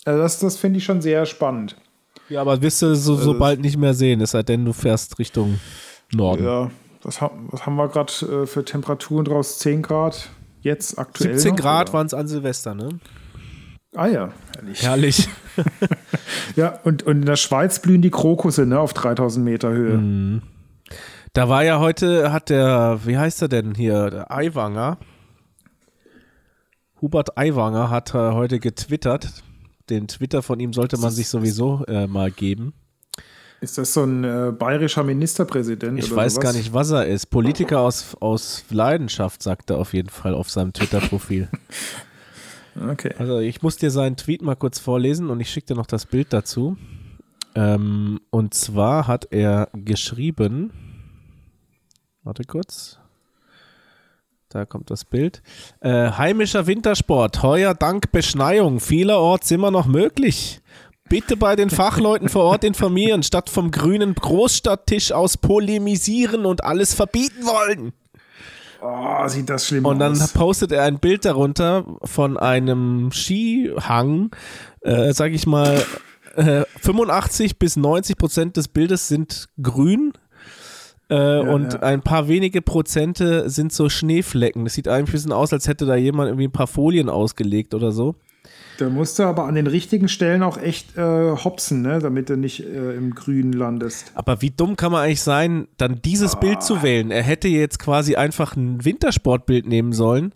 Also das, das finde ich schon sehr spannend. Ja, aber wirst du so, so also, bald nicht mehr sehen, es sei denn, du fährst Richtung Norden. Ja, was, was haben wir gerade äh, für Temperaturen draus? 10 Grad jetzt aktuell? 17 Grad waren es an Silvester, ne? Ah ja, herrlich. Herrlich. ja, und, und in der Schweiz blühen die Krokusse ne, auf 3000 Meter Höhe. Mhm. Da war ja heute, hat der, wie heißt er denn hier, der Aiwanger, Hubert Aiwanger hat äh, heute getwittert. Den Twitter von ihm sollte man sich sowieso äh, mal geben. Ist das so ein äh, bayerischer Ministerpräsident? Ich weiß sowas? gar nicht, was er ist. Politiker aus, aus Leidenschaft, sagt er auf jeden Fall auf seinem Twitter-Profil. Okay. Also ich muss dir seinen Tweet mal kurz vorlesen und ich schicke dir noch das Bild dazu. Ähm, und zwar hat er geschrieben, warte kurz, da kommt das Bild. Äh, heimischer Wintersport, heuer dank Beschneiung, vielerorts immer noch möglich. Bitte bei den Fachleuten vor Ort informieren, statt vom grünen Großstadttisch aus polemisieren und alles verbieten wollen. Oh, sieht das schlimm aus. Und dann postet er ein Bild darunter von einem Skihang, äh, sag ich mal, äh, 85 bis 90 Prozent des Bildes sind grün. Äh, ja, und ja. ein paar wenige Prozente sind so Schneeflecken. Das sieht eigentlich ein bisschen aus, als hätte da jemand irgendwie ein paar Folien ausgelegt oder so. Da musst du aber an den richtigen Stellen auch echt äh, hopsen, ne? damit du nicht äh, im Grün landest. Aber wie dumm kann man eigentlich sein, dann dieses ah. Bild zu wählen? Er hätte jetzt quasi einfach ein Wintersportbild nehmen sollen.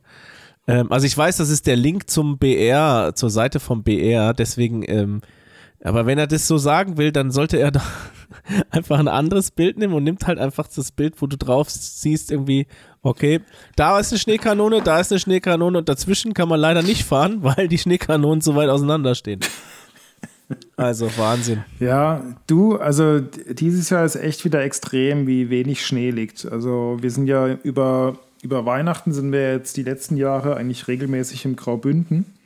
Ähm, also ich weiß, das ist der Link zum BR, zur Seite vom BR, deswegen, ähm, aber wenn er das so sagen will, dann sollte er doch einfach ein anderes Bild nehmen und nimmt halt einfach das Bild, wo du drauf siehst, irgendwie, okay, da ist eine Schneekanone, da ist eine Schneekanone und dazwischen kann man leider nicht fahren, weil die Schneekanonen so weit auseinander stehen. Also Wahnsinn. Ja, du, also dieses Jahr ist echt wieder extrem, wie wenig Schnee liegt. Also wir sind ja über, über Weihnachten sind wir jetzt die letzten Jahre eigentlich regelmäßig im Graubünden.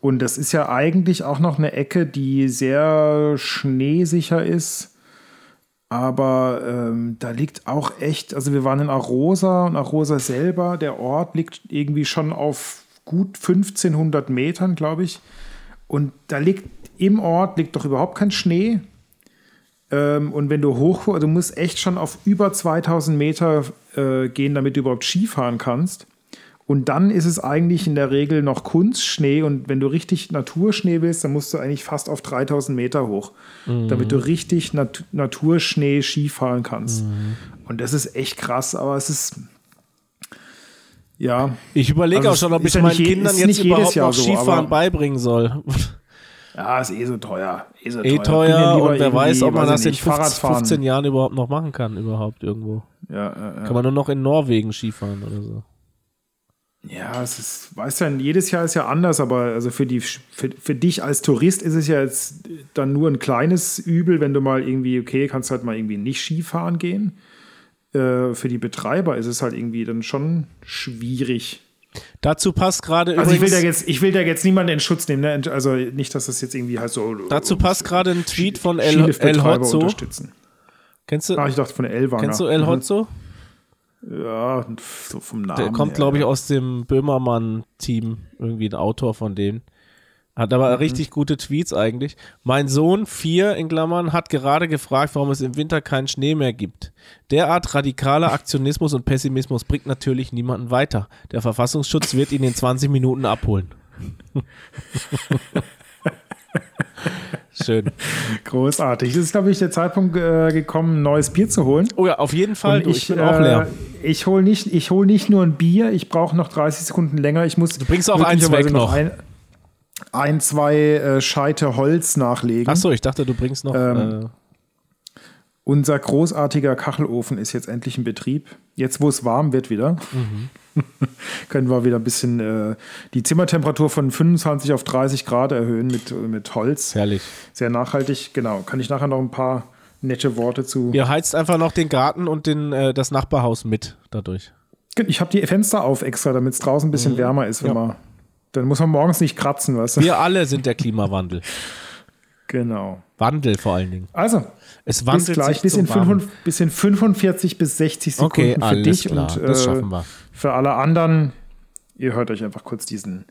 Und das ist ja eigentlich auch noch eine Ecke, die sehr schneesicher ist. Aber ähm, da liegt auch echt, also wir waren in Arosa und Arosa selber, der Ort liegt irgendwie schon auf gut 1500 Metern, glaube ich. Und da liegt im Ort liegt doch überhaupt kein Schnee. Ähm, und wenn du hoch, du musst echt schon auf über 2000 Meter äh, gehen, damit du überhaupt Skifahren kannst. Und dann ist es eigentlich in der Regel noch Kunstschnee. Und wenn du richtig Naturschnee willst, dann musst du eigentlich fast auf 3000 Meter hoch, mhm. damit du richtig Nat Naturschnee Skifahren kannst. Mhm. Und das ist echt krass, aber es ist. Ja. Ich überlege also auch schon, ob ich meinen Kindern jetzt überhaupt noch Skifahren so, beibringen soll. Ja, ist eh so teuer. Eh, so eh teuer, und wer weiß, ob man das in 15, 15, Jahren überhaupt noch machen kann, überhaupt irgendwo. Ja, ja, ja. Kann man nur noch in Norwegen Skifahren oder so. Ja, es ist, weißt du, jedes Jahr ist ja anders, aber also für, die, für, für dich als Tourist ist es ja jetzt dann nur ein kleines Übel, wenn du mal irgendwie, okay, kannst halt mal irgendwie nicht Skifahren gehen. Äh, für die Betreiber ist es halt irgendwie dann schon schwierig. Dazu passt gerade also ich will da jetzt ich will da jetzt niemanden in Schutz nehmen, ne? also nicht, dass das jetzt irgendwie halt so Dazu passt gerade ein Tweet von El, El Hotzo. Kennst du? Ah, ich dachte von Elwanger. Kennst du El Hotzo? Ja, so vom Namen. Der kommt, glaube ich, aus dem Böhmermann-Team, irgendwie ein Autor von denen. Hat aber mhm. richtig gute Tweets eigentlich. Mein Sohn, vier in Klammern, hat gerade gefragt, warum es im Winter keinen Schnee mehr gibt. Derart radikaler Aktionismus und Pessimismus bringt natürlich niemanden weiter. Der Verfassungsschutz wird ihn in 20 Minuten abholen. Schön. Großartig. Es ist, glaube ich, der Zeitpunkt äh, gekommen, ein neues Bier zu holen. Oh ja, auf jeden Fall. Du, ich, ich, bin auch leer. Äh, ich hole nicht, hol nicht nur ein Bier, ich brauche noch 30 Sekunden länger. Ich muss du bringst auch eins weg noch. Ein, ein zwei äh, Scheite Holz nachlegen. Achso, ich dachte, du bringst noch. Ähm, äh, unser großartiger Kachelofen ist jetzt endlich in Betrieb. Jetzt, wo es warm wird wieder. Mhm. können wir wieder ein bisschen äh, die Zimmertemperatur von 25 auf 30 Grad erhöhen mit, mit Holz. Herrlich. Sehr nachhaltig, genau. Kann ich nachher noch ein paar nette Worte zu. Ihr heizt einfach noch den Garten und den, äh, das Nachbarhaus mit dadurch. Ich habe die Fenster auf extra, damit es draußen ein bisschen mhm. wärmer ist, wenn ja. man. Dann muss man morgens nicht kratzen, weißt du? Wir alle sind der Klimawandel. genau. Wandel vor allen Dingen. Also, es wandelt bis gleich bis in, 55, bis in 45 bis 60 Sekunden okay, für alles dich klar. und das äh, schaffen wir. für alle anderen. Ihr hört euch einfach kurz diesen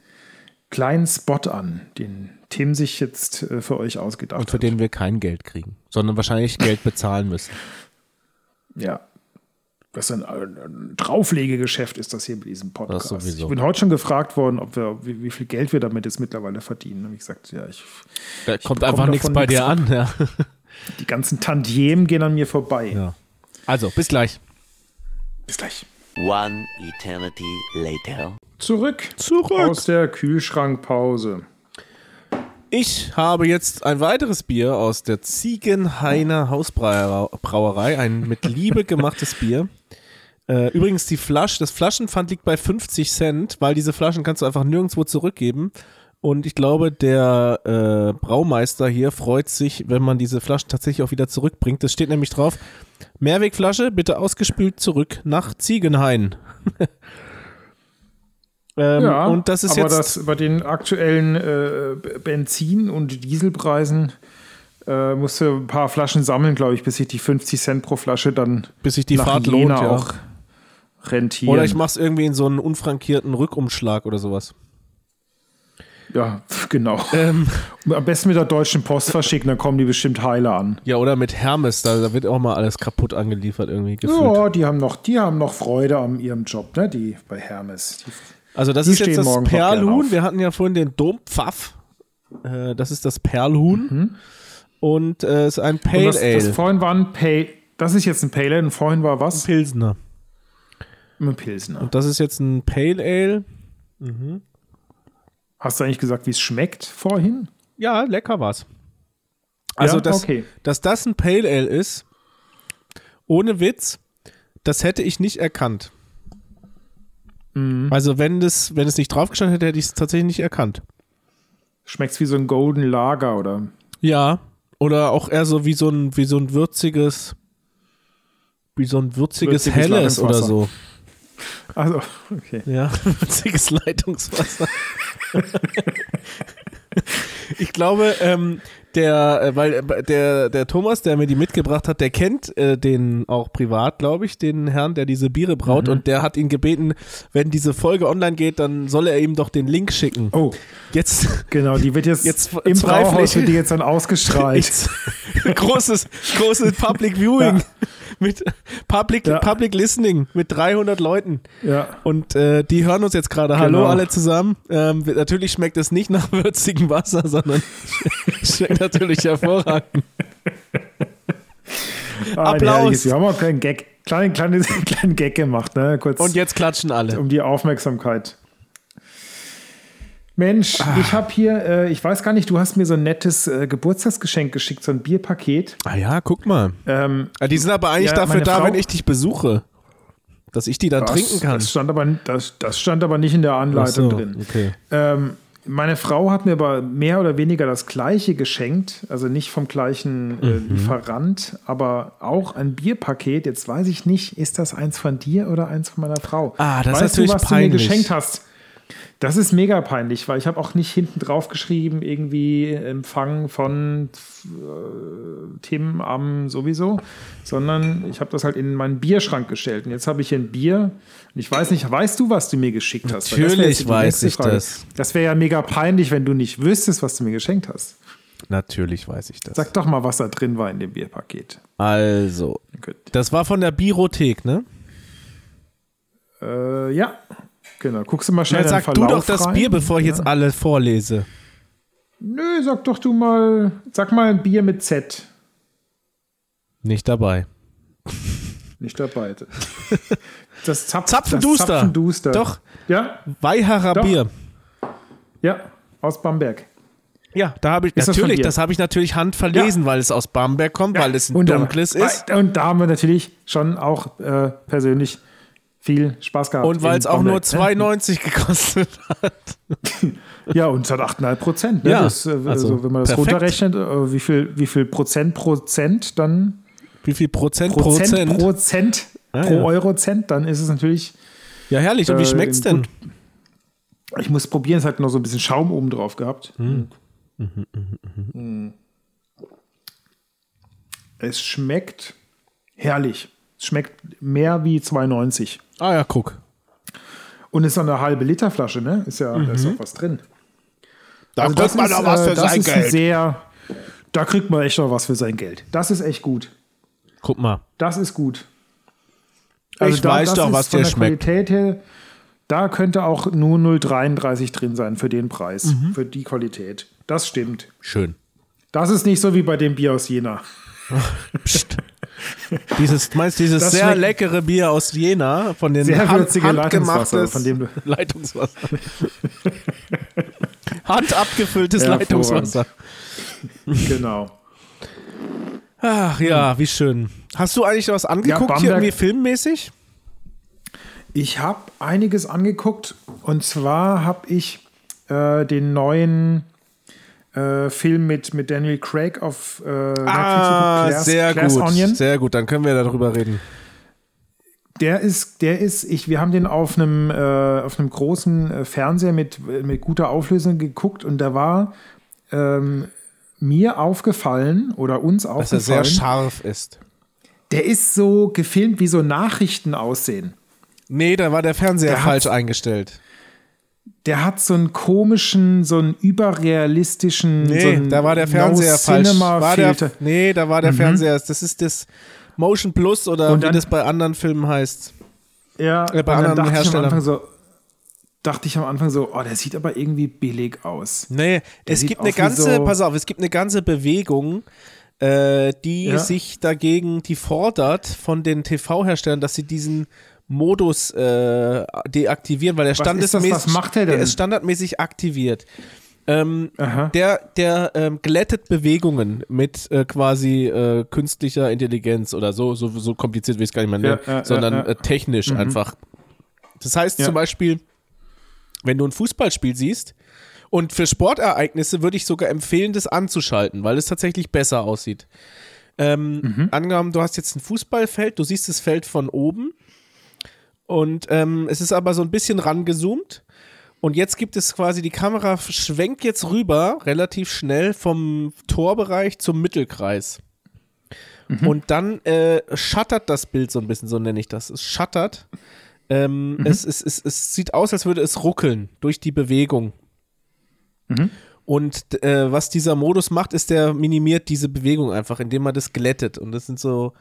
kleinen Spot an, den Tim sich jetzt äh, für euch ausgedacht hat. Und für hat. den wir kein Geld kriegen, sondern wahrscheinlich Geld bezahlen müssen. Ja, das ist ein, ein Drauflegegeschäft ist das hier mit diesem Podcast. Ich bin heute schon gefragt worden, ob wir, wie, wie, viel Geld wir damit jetzt mittlerweile verdienen. Und ich gesagt, ja, ich. Da ich kommt einfach nichts bei dir an, ja. Die ganzen Tantiemen gehen an mir vorbei. Ja. Also, bis gleich. Bis gleich. One eternity later. Zurück. Zurück. Aus der Kühlschrankpause. Ich habe jetzt ein weiteres Bier aus der Ziegenhainer Hausbrauerei, ein mit Liebe gemachtes Bier. Äh, übrigens, die Flasche, das Flaschenpfand liegt bei 50 Cent, weil diese Flaschen kannst du einfach nirgendwo zurückgeben. Und ich glaube, der äh, Braumeister hier freut sich, wenn man diese Flaschen tatsächlich auch wieder zurückbringt. Das steht nämlich drauf: Mehrwegflasche bitte ausgespült zurück nach Ziegenhain. ähm, ja, und das ist aber jetzt das bei den aktuellen äh, Benzin- und Dieselpreisen äh, musst du ein paar Flaschen sammeln, glaube ich, bis sich die 50 Cent pro Flasche dann bis sich die Fahrt lohnt, ja. auch rentieren. Oder ich mache es irgendwie in so einen unfrankierten Rückumschlag oder sowas. Ja, genau. Ähm, Am besten mit der Deutschen Post verschicken, dann kommen die bestimmt heile an. Ja, oder mit Hermes, da, da wird auch mal alles kaputt angeliefert irgendwie gefühlt. Ja, die haben noch, die haben noch Freude an ihrem Job, ne, die bei Hermes. Die, also das ist jetzt das Perlhuhn. Wir hatten ja vorhin den Dompfaff. Äh, das ist das Perlhuhn. Mhm. Und es äh, ist ein Pale das, Ale. Das vorhin war ein Pale, das ist jetzt ein Pale Ale und vorhin war was? Ein Pilsner. Ein Pilsner. Und das ist jetzt ein Pale Ale. Mhm. Hast du eigentlich gesagt, wie es schmeckt vorhin? Ja, lecker war's. Also, ja? dass, okay. dass das ein Pale Ale ist, ohne Witz, das hätte ich nicht erkannt. Mhm. Also, wenn, das, wenn es nicht draufgestanden hätte, hätte ich es tatsächlich nicht erkannt. Schmeckt es wie so ein Golden Lager, oder? Ja, oder auch eher so wie so ein, wie so ein würziges, wie so ein würziges, würziges Helles oder so. Also, okay. Ja, würziges Leitungswasser. Ich glaube, ähm, der, äh, weil äh, der, der Thomas, der mir die mitgebracht hat, der kennt äh, den auch privat, glaube ich, den Herrn, der diese Biere braut Mhm. und der hat ihn gebeten, wenn diese Folge online geht, dann soll er ihm doch den Link schicken. Oh, Jetzt genau, die wird jetzt, Jetzt im Brauhaus wird die jetzt dann ausgestrahlt. Jetzt, großes, großes Public Viewing Ja. Mit Public, Ja. Public Listening mit 300 Leuten. Ja. Und äh, die hören uns jetzt gerade. Hallo Genau. alle zusammen. Ähm, natürlich schmeckt es nicht nach würzigem Wasser, sondern schmeckt natürlich hervorragend. Ah, Applaus. Wir haben auch keinen Gag, kleinen, kleinen, kleinen Gag gemacht, ne? Kurz Und jetzt klatschen alle. um die Aufmerksamkeit. Mensch, Ah. ich habe hier, äh, ich weiß gar nicht, du hast mir so ein nettes äh, Geburtstagsgeschenk geschickt, so ein Bierpaket. Ah ja, guck mal. Ähm, Ah, Die sind aber eigentlich Ja, dafür da, Frau- wenn ich dich besuche. Dass ich die dann trinken kann. Das stand, aber, das, das stand aber nicht in der Anleitung so, drin. Okay. Ähm, meine Frau hat mir aber mehr oder weniger das gleiche geschenkt, also nicht vom gleichen äh, Mhm. Lieferant, aber auch ein Bierpaket. Jetzt weiß ich nicht, ist das eins von dir oder eins von meiner Frau? Ah, das ist weißt natürlich du, was peinlich. du mir geschenkt hast? Das ist mega peinlich, weil ich habe auch nicht hinten drauf geschrieben, irgendwie Empfang von äh, Tim am sowieso, sondern ich habe das halt in meinen Bierschrank gestellt. Und jetzt habe ich hier ein Bier. Und ich weiß nicht, weißt du, was du mir geschickt hast? Natürlich weiß ich das. Das wäre ja mega peinlich, wenn du nicht wüsstest, was du mir geschenkt hast. Natürlich weiß ich das. Sag doch mal, was da drin war in dem Bierpaket. Also, Gut. das war von der Birothek, ne? Äh, ja, genau. Guckst du mal schnell Dann sag du Verlauf doch das rein. Bier, bevor ich jetzt alle vorlese. Nö, sag doch du mal, sag mal ein Bier mit Z. Nicht dabei. Nicht dabei. Das Zapf Zapfenduster. Das Zapfenduster. Doch. Ja, Weiharer Doch. Bier. ja, aus Bamberg. Ja, da habe ich Ist das natürlich, dir? das, habe ich natürlich handverlesen, weil es aus Bamberg kommt, weil es ein dunkles ist Und da haben wir natürlich schon auch äh, persönlich viel Spaß gehabt. und weil es auch nur Bamberg, ne? 2,90 gekostet hat. Ja, und es hat 8,5 Prozent. Ne? Ja, das, äh, also also, wenn man das perfekt. runterrechnet, äh, wie viel, wie viel Prozent Prozent dann Wie viel Prozent Prozent, Prozent? Prozent Ah, pro ja. Eurocent, dann ist es natürlich. ja, herrlich. Und wie äh, schmeckt's denn? gut. Ich muss probieren, es hat noch so ein bisschen Schaum oben drauf gehabt. Hm. Mm. Es schmeckt herrlich. Es schmeckt mehr wie 2,90. Ah ja, guck. Und ist so eine halbe Liter Flasche, ne? Ist ja, da ist Mhm. auch was drin. Da Also kriegt man ist, doch was äh, für das sein Geld. Sehr, da kriegt man echt noch was für sein Geld. Das ist echt gut. Guck mal. Das ist gut. Also Ich weiß das doch, was dir der schmeckt. Qualität her, da könnte auch nur 0,33 drin sein für den Preis, Mhm. für die Qualität. Das stimmt. Schön. Das ist nicht so wie bei dem Bier aus Jena. Psst. Dieses, meinst dieses Das sehr leckere Bier aus Jena von den Sehr Hand- handgemachtes von dem du- Leitungswasser. Handabgefülltes. Leitungswasser. Genau. Ach ja, wie schön. Hast du eigentlich was angeguckt hier Bamberg- irgendwie filmmäßig? Ich habe einiges angeguckt und zwar habe ich äh, den neuen äh, Film mit, mit Daniel Craig auf äh, Netflix Ah, geguckt, Glass- sehr Glass gut. Onion. Sehr gut, dann können wir darüber reden. Der ist, der ist, ich, wir haben den auf einem, äh, auf einem großen äh, Fernseher mit, mit guter Auflösung geguckt und da war ähm, mir aufgefallen oder uns Dass er aufgefallen, sehr scharf ist. der ist so gefilmt, wie so Nachrichten aussehen. Nee, da war der Fernseher Der falsch eingestellt. Der hat so einen komischen, so einen überrealistischen, Nee, so einen da war der Fernseher falsch. War der, nee, da war der Fernseher. Das ist das Motion Plus oder Und wie dann- das bei anderen Filmen heißt. Ja, Äh, bei und dann anderen dachte ich, Herstellern. Anfang so, dachte ich am Anfang so, oh, der sieht aber irgendwie billig aus. Nee, es sieht gibt eine ganze, so- pass auf, es gibt eine ganze Bewegung, äh, die Ja. sich dagegen, die fordert von den TV-Herstellern, dass sie diesen Modus äh, deaktivieren, weil der standesmäßig, Was macht der denn? der ist standardmäßig aktiviert. Ähm, der der ähm, glättet Bewegungen mit äh, quasi äh, künstlicher Intelligenz oder so, so, so kompliziert will ich es gar nicht mehr nennen, Ja, ja, sondern ja, Mhm. Äh, technisch einfach. Das heißt Ja. zum Beispiel, wenn du ein Fußballspiel siehst und für Sportereignisse würde ich sogar empfehlen, das anzuschalten, weil es tatsächlich besser aussieht. Ähm, Mhm. Angenommen, du hast jetzt ein Fußballfeld, du siehst das Feld von oben und ähm, es ist aber so ein bisschen rangezoomt Und jetzt gibt es quasi, die Kamera schwenkt jetzt rüber, relativ schnell vom Torbereich zum Mittelkreis. Mhm. Und dann äh, shuttert das Bild so ein bisschen, so nenne ich das. Es shuttert. Ähm, mhm. es, es, es, es sieht aus, als würde es ruckeln durch die Bewegung. Mhm. Und äh, was dieser Modus macht, ist, der minimiert diese Bewegung einfach, indem man das glättet. Und das sind so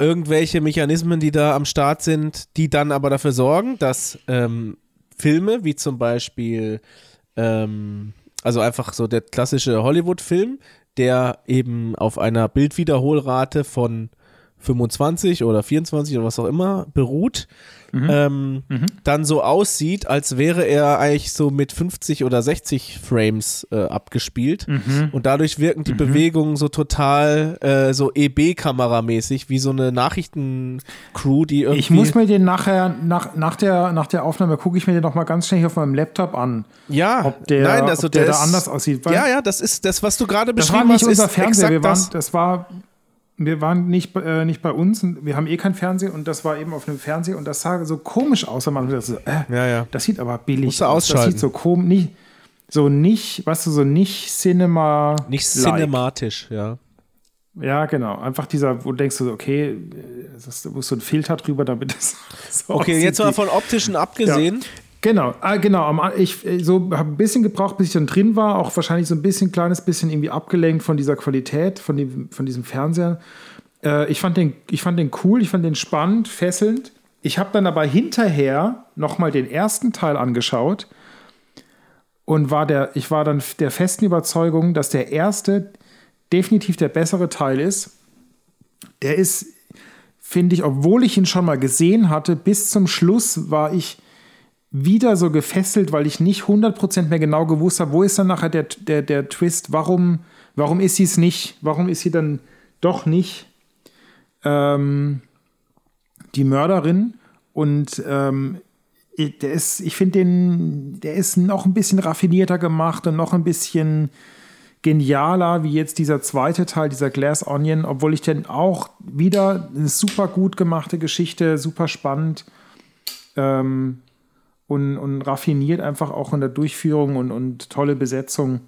irgendwelche Mechanismen, die da am Start sind, die dann aber dafür sorgen, dass ähm, Filme, wie zum Beispiel, ähm, also einfach so der klassische Hollywood-Film, der eben auf einer Bildwiederholrate von 25 oder 24 oder was auch immer beruht, mhm. Ähm, mhm. dann so aussieht, als wäre er eigentlich so mit 50 oder 60 Frames äh, abgespielt. Mhm. Und dadurch wirken die mhm. Bewegungen so total äh, so EB-Kameramäßig, wie so eine Nachrichtencrew, die irgendwie. Ich muss mir den nachher, nach, nach, der, nach der Aufnahme, gucke ich mir den nochmal ganz schnell auf meinem Laptop an. Ja, ob der, nein, also ob der, der da anders aussieht. ja, ja, das ist das, was du gerade beschrieben hast. Das war nicht unser Fernseher, wir waren, das war wir waren nicht, äh, nicht bei uns, wir haben eh kein Fernsehen und das war eben auf einem Fernseher und das sah so komisch aus, wenn man so, äh, ja, ja. das sieht aber billig Musst aus. Das sieht so komisch, nicht, so nicht, weißt du, so nicht Cinema. Nicht cinematisch, ja. Ja, genau. Einfach dieser, wo du denkst du, okay, das, wo so ein Filter drüber, damit es so Okay, jetzt mal von optischen abgesehen. Ja. Genau, ah, genau. Ich äh, so habe ein bisschen gebraucht, bis ich dann drin war, auch wahrscheinlich so ein bisschen kleines bisschen irgendwie abgelenkt von dieser Qualität, von, dem, von diesem Fernseher. Äh, ich, fand den, ich fand den cool, ich fand den spannend, fesselnd. Ich habe dann aber hinterher nochmal den ersten Teil angeschaut und war der, ich war dann der festen Überzeugung, dass der erste definitiv der bessere Teil ist. Der ist, finde ich, obwohl ich ihn schon mal gesehen hatte, bis zum Schluss war ich wieder so gefesselt, weil ich nicht 100% mehr genau gewusst habe, wo ist dann nachher der, der, der Twist, warum, warum ist sie es nicht, warum ist sie dann doch nicht ähm, die Mörderin und ähm, der ist, ich finde den, der ist noch ein bisschen raffinierter gemacht und noch ein bisschen genialer wie jetzt dieser zweite Teil, dieser Glass Onion, obwohl ich den auch wieder eine super gut gemachte Geschichte, super spannend. Ähm, und, und raffiniert einfach auch in der Durchführung und, und tolle Besetzung.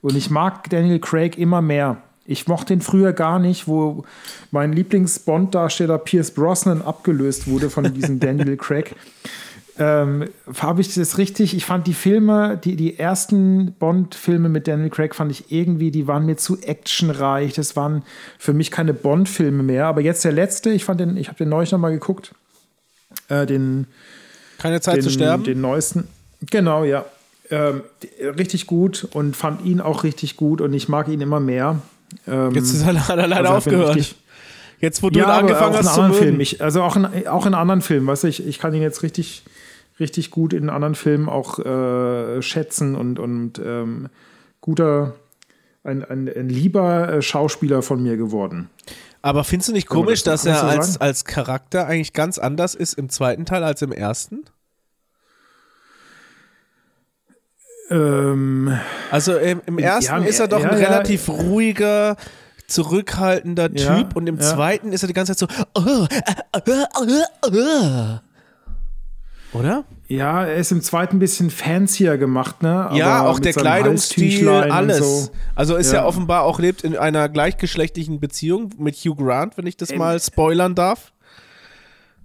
Und ich mag Daniel Craig immer mehr. Ich mochte ihn früher gar nicht, wo mein Lieblings-Bond-Darsteller Pierce Brosnan abgelöst wurde von diesem Daniel Craig. Ähm, habe ich das richtig? Ich fand die Filme, die, die ersten Bond-Filme mit Daniel Craig fand ich irgendwie, die waren mir zu actionreich. Das waren für mich keine Bond-Filme mehr. Aber jetzt der letzte, ich fand den, ich habe den neulich nochmal geguckt, äh, den keine Zeit den, zu sterben? Den neuesten. Genau, ja. Ähm, richtig gut und fand ihn auch richtig gut und ich mag ihn immer mehr. Ähm, Jetzt ist er leider also aufgehört. Jetzt, wo du ja, angefangen hast zu. Film. Ich, also auch in, auch in anderen Filmen, weißt du, ich, ich kann ihn jetzt richtig, richtig gut in anderen Filmen auch äh, schätzen und, und ähm, guter, ein, ein, ein lieber äh, Schauspieler von mir geworden. Aber findest du nicht komisch, das dass er als, als Charakter eigentlich ganz anders ist im zweiten Teil als im ersten? Ähm, also im, im ersten ja, ist er doch ja, ein ja, relativ ruhiger, zurückhaltender Typ und im zweiten ist er die ganze Zeit so. Oh, uh, uh, uh, Oder? Ja, er ist im zweiten ein bisschen fancier gemacht, ne? Aber ja, auch der Kleidungsstil, alles. So. Also ist ja. er offenbar auch lebt in einer gleichgeschlechtlichen Beziehung mit Hugh Grant, wenn ich das mal spoilern darf.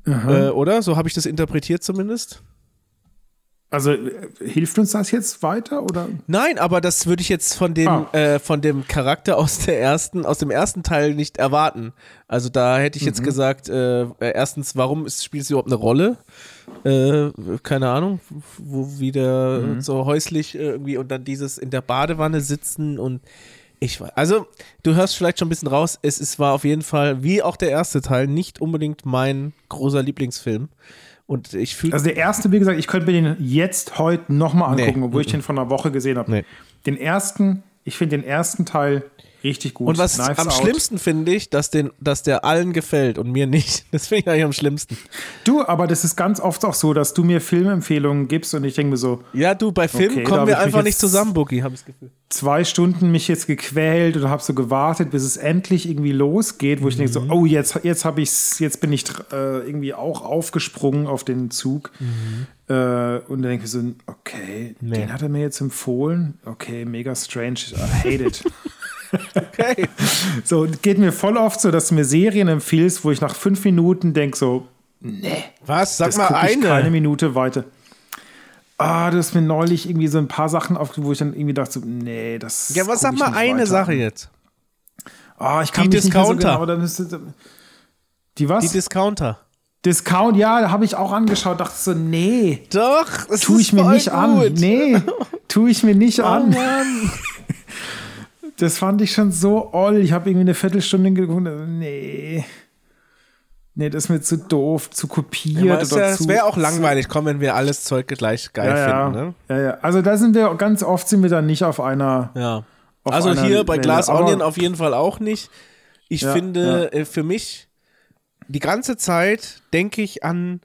Äh, oder? So habe ich das interpretiert zumindest. Also äh, hilft uns das jetzt weiter oder? Nein, aber das würde ich jetzt von dem ah. äh, von dem Charakter aus der ersten aus dem ersten Teil nicht erwarten. Also da hätte ich jetzt mhm. gesagt, äh, erstens, warum ist, spielt es überhaupt eine Rolle? Äh, keine Ahnung, wo wieder mhm. so häuslich irgendwie und dann dieses in der Badewanne sitzen und ich weiß. Also du hörst vielleicht schon ein bisschen raus. Es, es war auf jeden Fall wie auch der erste Teil nicht unbedingt mein großer Lieblingsfilm. Und ich fühle. Also der erste, wie gesagt, ich könnte mir den jetzt heute nochmal angucken, nee. obwohl ich den vor einer Woche gesehen habe. Nee. Den ersten, ich finde den ersten Teil Richtig gut. Und was Knives am Out. schlimmsten finde ich, dass, den, dass der allen gefällt und mir nicht. Das finde ich eigentlich am schlimmsten. Du, aber das ist ganz oft auch so, dass du mir Filmempfehlungen gibst und ich denke mir so, Ja, du, bei Filmen Okay, kommen wir einfach nicht zusammen, Bookie, habe ich das Gefühl. zwei Stunden mich jetzt gequält und habe so gewartet, bis es endlich irgendwie losgeht, wo ich denke so, Mhm. oh, jetzt, jetzt habe ich's, jetzt bin ich äh, irgendwie auch aufgesprungen auf den Zug. Äh, und dann denke ich so, okay, Mhm. Nee. den hat er mir jetzt empfohlen. Okay, mega strange. I hate it. Okay. so, geht mir voll oft so, dass du mir Serien empfiehlst, wo ich nach fünf Minuten denke so, Was? Sag mal eine. keine Minute weiter. Ah, du hast mir neulich irgendwie so ein paar Sachen auf, wo ich dann irgendwie dachte, so, nee, das. ja, was sag mal eine weiter Sache an. jetzt. Ah, ich kann Die mich nicht mehr so Discounter. genau, dann müsste, die was? Die Discounter. Discount, ja, da habe ich auch angeschaut, dachte so, nee, Doch, das tu ist ich mir nicht an. gut. Nee, tu ich mir nicht Oh an. Mann. Das fand ich schon so oll. Ich habe irgendwie eine Viertelstunde geguckt. Nee. Nee, das ist mir zu doof, zu kopiert. Ja, es oder es zu, wäre auch langweilig, komm, wenn wir alles Zeug gleich geil ja, ja. finden. Ne? ja, ja. Also da sind wir ganz oft sind wir dann nicht auf einer. Ja. Auf Also einer hier bei Glass Onion auf jeden Fall auch nicht. Ich Ja, finde, äh, für mich, die ganze Zeit denke ich an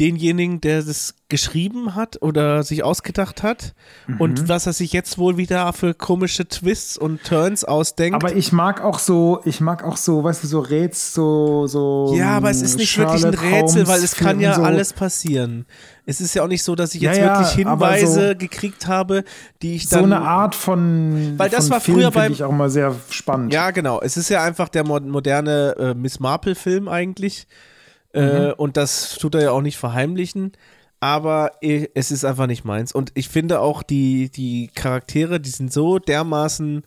denjenigen, der das geschrieben hat oder sich ausgedacht hat Mhm. und was er sich jetzt wohl wieder für komische Twists und Turns ausdenkt. Aber ich mag auch so, ich mag auch so, weißt du, so Rätsel, so, so. ja, aber es ist nicht wirklich ein Rätsel, weil es Holmes kann ja so. alles passieren. Es ist ja auch nicht so, dass ich jetzt ja, wirklich Hinweise so- gekriegt habe, die ich So dann eine Art von. Weil das von war Film früher beim- ich auch immer sehr spannend. Ja, genau. Es ist ja einfach der mo moderne äh, Miss Marple-Film eigentlich. Mhm. Äh, und das tut er ja auch nicht verheimlichen. Aber es ist einfach nicht meins. Und ich finde auch, die, die Charaktere, die sind so dermaßen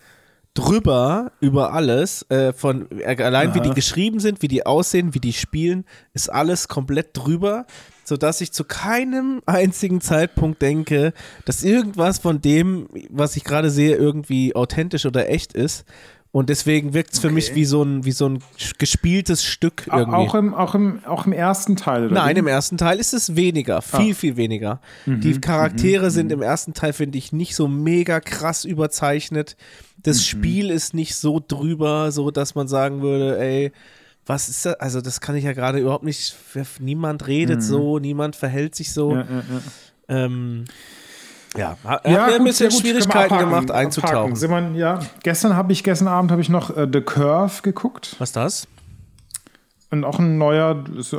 drüber über alles. Äh, von äh, allein wie die geschrieben sind, wie die aussehen, wie die spielen, ist alles komplett drüber, sodass ich zu keinem einzigen Zeitpunkt denke, dass irgendwas von dem, was ich gerade sehe, irgendwie authentisch oder echt ist. Und deswegen wirkt es für mich wie so ein, wie so ein gespieltes Stück irgendwie. Auch im, auch, im, auch im ersten Teil, oder? Nein, wie? im ersten Teil ist es weniger, viel, viel weniger. Die Charaktere sind im ersten Teil, finde ich, nicht so mega krass überzeichnet. Das Spiel ist nicht so drüber, so dass man sagen würde, ey, was ist das? Also, das kann ich ja gerade überhaupt nicht. Niemand redet so, niemand verhält sich so. Ja, ja, ja. Ähm, ja, hat Ja, mir ein bisschen gut, Schwierigkeiten abhaken, gemacht, einzutauchen. Wir, ja, gestern habe ich, gestern Abend habe ich noch äh, The Curve geguckt. Was ist das? Und auch ein neuer ist, äh,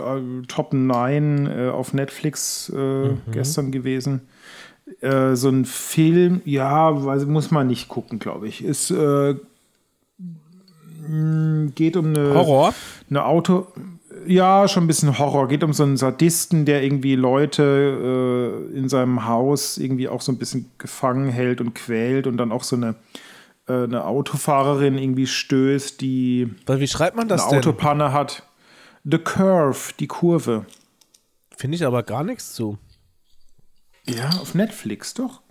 Top 9 äh, auf Netflix äh, Mhm. gestern gewesen. Äh, so ein Film, ja, muss man nicht gucken, glaube ich. Ist, äh, geht um eine, Horror? eine Auto. Ja, schon ein bisschen Horror. Geht um so einen Sadisten, der irgendwie Leute äh, in seinem Haus irgendwie auch so ein bisschen gefangen hält und quält und dann auch so eine, äh, eine Autofahrerin irgendwie stößt, die Weil Wie schreibt man das eine denn? Autopanne hat. The Curve, die Kurve. Finde ich aber gar nichts zu. Ja, auf Netflix, doch.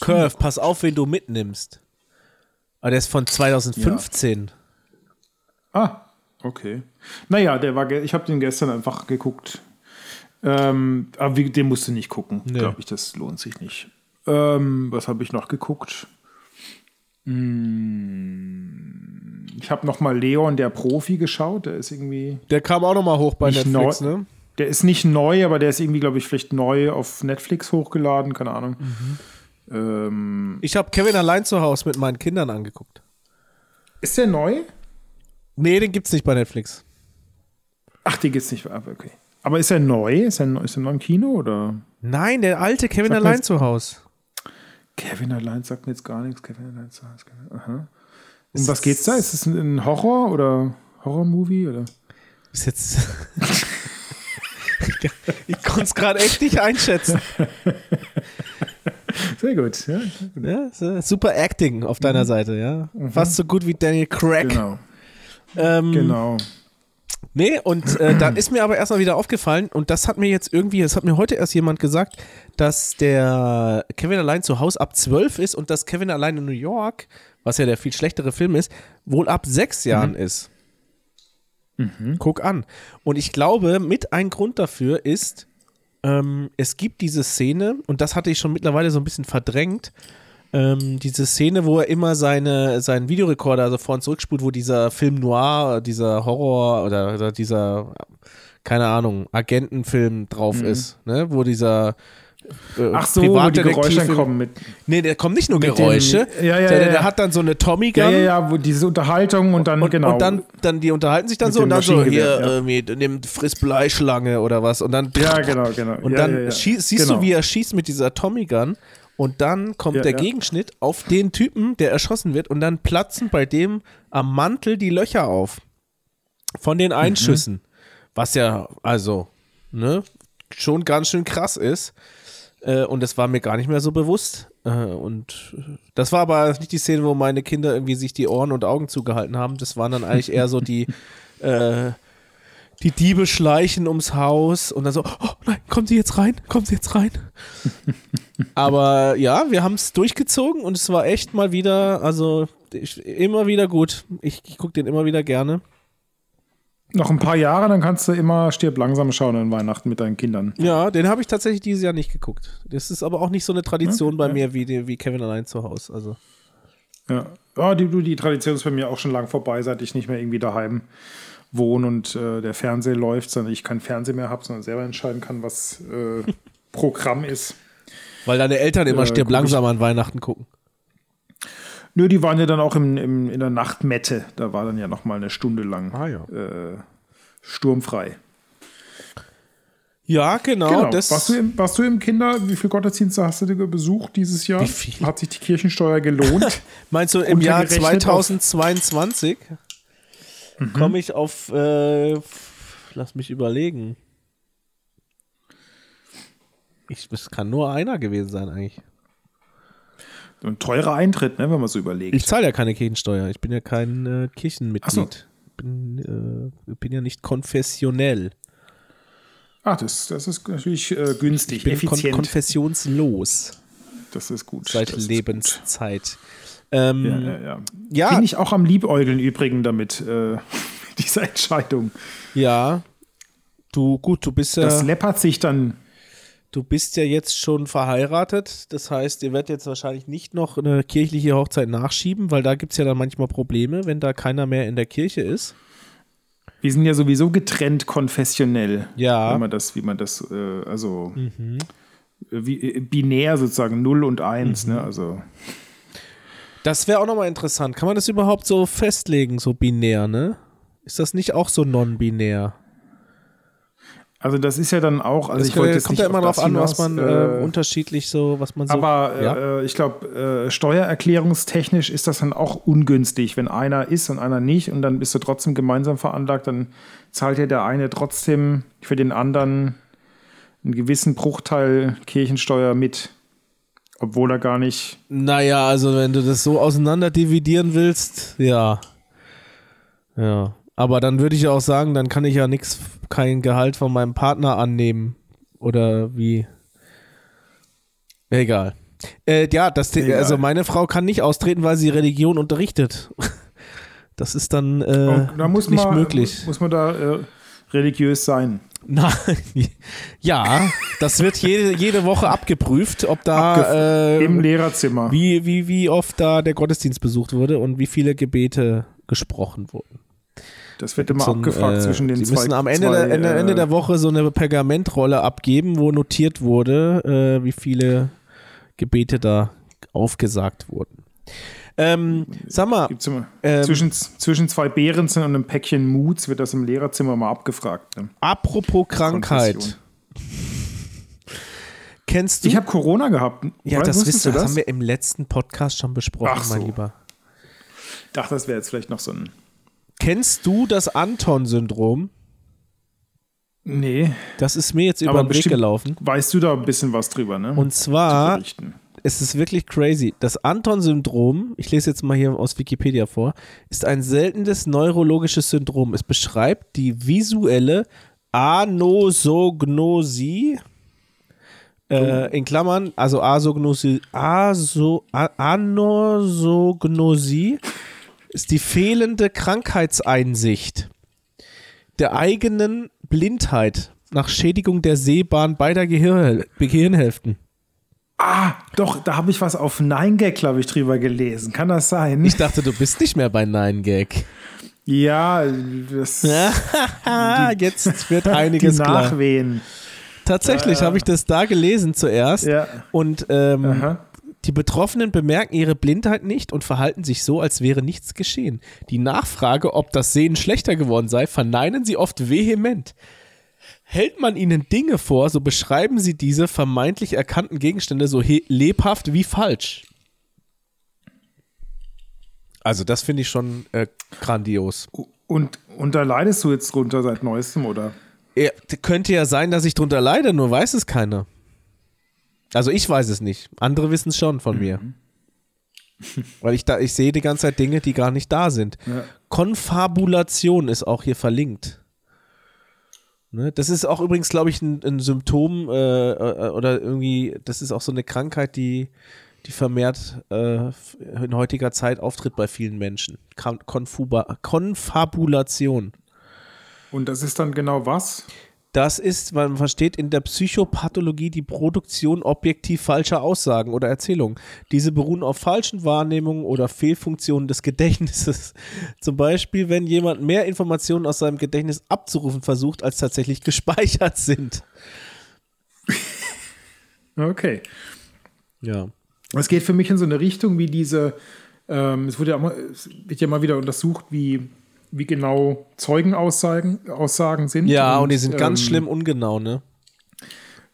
Curve, pass auf, wen du mitnimmst. Aber der ist von 2015. Ah, okay. Naja, der war, ich habe den gestern einfach geguckt. Ähm, aber wie, den musst du nicht gucken, Nee. glaube ich, das lohnt sich nicht. Ähm, was habe ich noch geguckt? Hm, ich habe noch mal Leon, der Profi, geschaut. Der ist irgendwie, Der kam auch nochmal hoch bei Netflix, neu- ne? der ist nicht neu, aber der ist irgendwie, glaube ich, vielleicht neu auf Netflix hochgeladen, keine Ahnung. Ähm, Ich habe Kevin allein zu Hause mit meinen Kindern angeguckt. ist der neu? Nee, den gibt's nicht bei Netflix. Ach, die gibt's nicht. aber Okay. Aber ist er neu? Ist er, neu- ist er neu im Kino oder? Nein, der alte Kevin Sag mir allein zu Hause. Kevin allein sagt mir jetzt gar nichts. Kevin allein zu Hause. Aha. Um was geht's da? Ist es ein, Horror oder Horror-Movie oder? Ist jetzt. ich konnte es gerade echt nicht einschätzen. Sehr gut. Ja, Ja, super Acting auf deiner Seite, ja. Fast so gut wie Daniel Craig. genau. Ähm, Genau. Nee, und äh, da ist mir aber erstmal wieder aufgefallen, und das hat mir jetzt irgendwie, das hat mir heute erst jemand gesagt, dass der Kevin allein zu Hause ab 12 ist und dass Kevin allein in New York, was ja der viel schlechtere Film ist, wohl ab sechs Jahren ist. Guck an. Und ich glaube, mit ein Grund dafür ist, ähm, es gibt diese Szene, und das hatte ich schon mittlerweile so ein bisschen verdrängt, ähm, diese Szene, wo er immer seine, seinen Videorekorder also vor und zurückspult, wo dieser Film Noir, dieser Horror oder, oder dieser, keine Ahnung, Agentenfilm drauf Mhm. ist, ne? Wo dieser äh, Ach so, wo die Geräusche kommen mit. Nee, der kommt nicht nur Geräusche, den- ja, ja, der, ja. der hat dann so eine Tommy Gun. Ja, ja, ja, wo diese Unterhaltung und dann, Und, genau. und dann, dann, die unterhalten sich dann Mit so und dem dann so, hier, ja. irgendwie, nimm friss Bleischlange oder was und dann ja, genau, genau. und ja, dann ja, ja. schie- siehst genau. du, wie er schießt mit dieser Tommy Gun und dann kommt Ja, der ja. Gegenschnitt auf den Typen, der erschossen wird und dann platzen bei dem am Mantel die Löcher auf von den Einschüssen, was ja also ne schon ganz schön krass ist. Äh, und das war mir gar nicht mehr so bewusst. Äh, und äh, das war aber nicht die Szene, wo meine Kinder irgendwie sich die Ohren und Augen zugehalten haben. Das waren dann eigentlich eher so die, äh, die Diebe schleichen ums Haus und dann so, oh nein, kommen Sie jetzt rein, kommen Sie jetzt rein. Aber ja, wir haben es durchgezogen und es war echt mal wieder, also ich, immer wieder gut. Ich, ich gucke den immer wieder gerne. Noch ein paar Jahre, dann kannst du immer Stirb langsam schauen an Weihnachten mit deinen Kindern. Ja, den habe ich tatsächlich dieses Jahr nicht geguckt. Das ist aber auch nicht so eine Tradition bei mir wie, die, wie Kevin allein zu Hause. Also. Ja, ja die, du, die Tradition ist bei mir auch schon lang vorbei, seit ich nicht mehr irgendwie daheim wohne und äh, der Fernseher läuft, sondern ich keinen Fernseher mehr habe, sondern selber entscheiden kann, was äh, Programm ist. Weil deine Eltern immer Äh, stirb langsam an Weihnachten gucken. Nö, die waren ja dann auch im, im, in der Nachtmette. Da war dann ja noch mal eine Stunde lang Ah, ja. äh, sturmfrei. Ja, genau. Genau. Das, warst, du im, warst du im Kinder? Wie viele Gottesdienste hast du besucht dieses Jahr? Wie viel? Hat sich die Kirchensteuer gelohnt? meinst du, im Jahr Untergerechnet auf- 2022 Mhm. komme ich auf, äh, lass mich überlegen. Ich, es kann nur einer gewesen sein eigentlich. Ein teurer Eintritt, ne, wenn man so überlegt. Ich zahle ja keine Kirchensteuer. Ich bin ja kein äh, Kirchenmitglied. so. Bin, äh, bin ja nicht konfessionell. Ah, das, das ist natürlich äh, günstig, Ich bin kon effizient. konfessionslos das ist gut. seit das Lebenszeit. Gut. Ähm, Ja, ja, ja. Ja. Bin ich auch am Liebäugeln übrigen damit, äh, dieser Entscheidung. ja. Du, gut, du bist ja. Das läppert sich dann. Du bist ja jetzt schon verheiratet, das heißt, ihr werdet jetzt wahrscheinlich nicht noch eine kirchliche Hochzeit nachschieben, weil da gibt es ja dann manchmal Probleme, wenn da keiner mehr in der Kirche ist. Wir sind ja sowieso getrennt konfessionell. Ja. Wenn man das, wie man das, äh, also Mhm. wie, äh, binär sozusagen 0 und 1, Mhm. ne? Also Das wäre auch nochmal interessant. Kann man das überhaupt so festlegen, so binär, ne? Ist das nicht auch so non-binär? Also das ist ja dann auch, also Es ich wollte jetzt kommt nicht ja immer auf drauf das an, was man äh, äh, unterschiedlich so, was man so. aber ja? äh, ich glaube, äh, steuererklärungstechnisch ist das dann auch ungünstig, wenn einer ist und einer nicht und dann bist du trotzdem gemeinsam veranlagt, dann zahlt ja der eine trotzdem für den anderen einen gewissen Bruchteil Kirchensteuer mit, obwohl er gar nicht. Naja, also wenn du das so auseinander dividieren willst, ja. Ja. Aber dann würde ich auch sagen, dann kann ich ja nichts, kein Gehalt von meinem Partner annehmen. Oder wie? Egal. Äh, ja, das, Egal. also meine Frau kann nicht austreten, weil sie Religion unterrichtet. Das ist dann äh, da muss nicht man, möglich. Muss man da äh, religiös sein. Nein. Ja, das wird jede, jede Woche abgeprüft, ob da Abgef- äh, Im Lehrerzimmer. wie, wie, wie oft da der Gottesdienst besucht wurde und wie viele Gebete gesprochen wurden. Das wird immer So ein, abgefragt äh, zwischen den Sie zwei. müssen am Ende, zwei, der, Ende, Ende äh, der Woche so eine Pergamentrolle abgeben, wo notiert wurde, äh, wie viele Gebete da aufgesagt wurden. Ähm, sag mal, Ähm, zwischen, zwischen zwei Behrensen und einem Päckchen Muts wird das im Lehrerzimmer mal abgefragt. Ne? apropos Krankheit. Kennst du? Ich habe Corona gehabt. ja, Weißt- das, wisst, du das haben wir im letzten Podcast schon besprochen, Ach so. mein Lieber. Ich dachte, das wäre jetzt vielleicht noch so ein. Kennst du das Anton-Syndrom? Nee, Das ist mir jetzt über aber den Weg gelaufen. weißt du da ein bisschen was drüber, ne? Und Zu zwar berichten. Es ist wirklich crazy. Das Anton-Syndrom, ich lese jetzt mal hier aus Wikipedia vor, ist ein seltenes neurologisches Syndrom. Es beschreibt die visuelle Anosognosie, äh, in Klammern, also Asognosie, Aso, Anosognosie ist die fehlende Krankheitseinsicht der eigenen Blindheit nach Schädigung der Sehbahn beider Gehir Gehirnhälften. Ah, doch, da habe ich was auf 9gag, glaube ich, drüber gelesen. Kann das sein? Ich dachte, du bist nicht mehr bei 9gag. Ja, das. Jetzt wird einiges die klar. Nachwehen. Tatsächlich habe ich das da gelesen zuerst. Ja. Und ähm, Aha. die Betroffenen bemerken ihre Blindheit nicht und verhalten sich so, als wäre nichts geschehen. Die Nachfrage, ob das Sehen schlechter geworden sei, verneinen sie oft vehement. Hält man ihnen Dinge vor, so beschreiben sie diese vermeintlich erkannten Gegenstände so lebhaft wie falsch. Also das finde ich schon äh, grandios. Und, und da leidest du jetzt drunter seit neuestem, oder? Ja, könnte ja sein, dass ich drunter leide, nur weiß es keiner. Also ich weiß es nicht. Andere wissen es schon von mir. Weil ich da, ich sehe die ganze Zeit Dinge, die gar nicht da sind. Ja. Konfabulation ist auch hier verlinkt. Ne? Das ist auch übrigens, glaube ich, ein, ein Symptom äh, äh, oder irgendwie, das ist auch so eine Krankheit, die, die vermehrt äh, in heutiger Zeit auftritt bei vielen Menschen. Kon- Konfuba Konfabulation. Und das ist dann genau was? Das ist, man versteht in der Psychopathologie die Produktion objektiv falscher Aussagen oder Erzählungen. Diese beruhen auf falschen Wahrnehmungen oder Fehlfunktionen des Gedächtnisses. Zum Beispiel, wenn jemand mehr Informationen aus seinem Gedächtnis abzurufen versucht, als tatsächlich gespeichert sind. Okay. Ja. Es geht für mich in so eine Richtung wie diese, ähm, es wurde ja, immer, es wird ja mal wieder untersucht, wie, wie genau Zeugenaussagen Aussagen sind. Ja, und, die sind ganz ähm, schlimm ungenau, ne?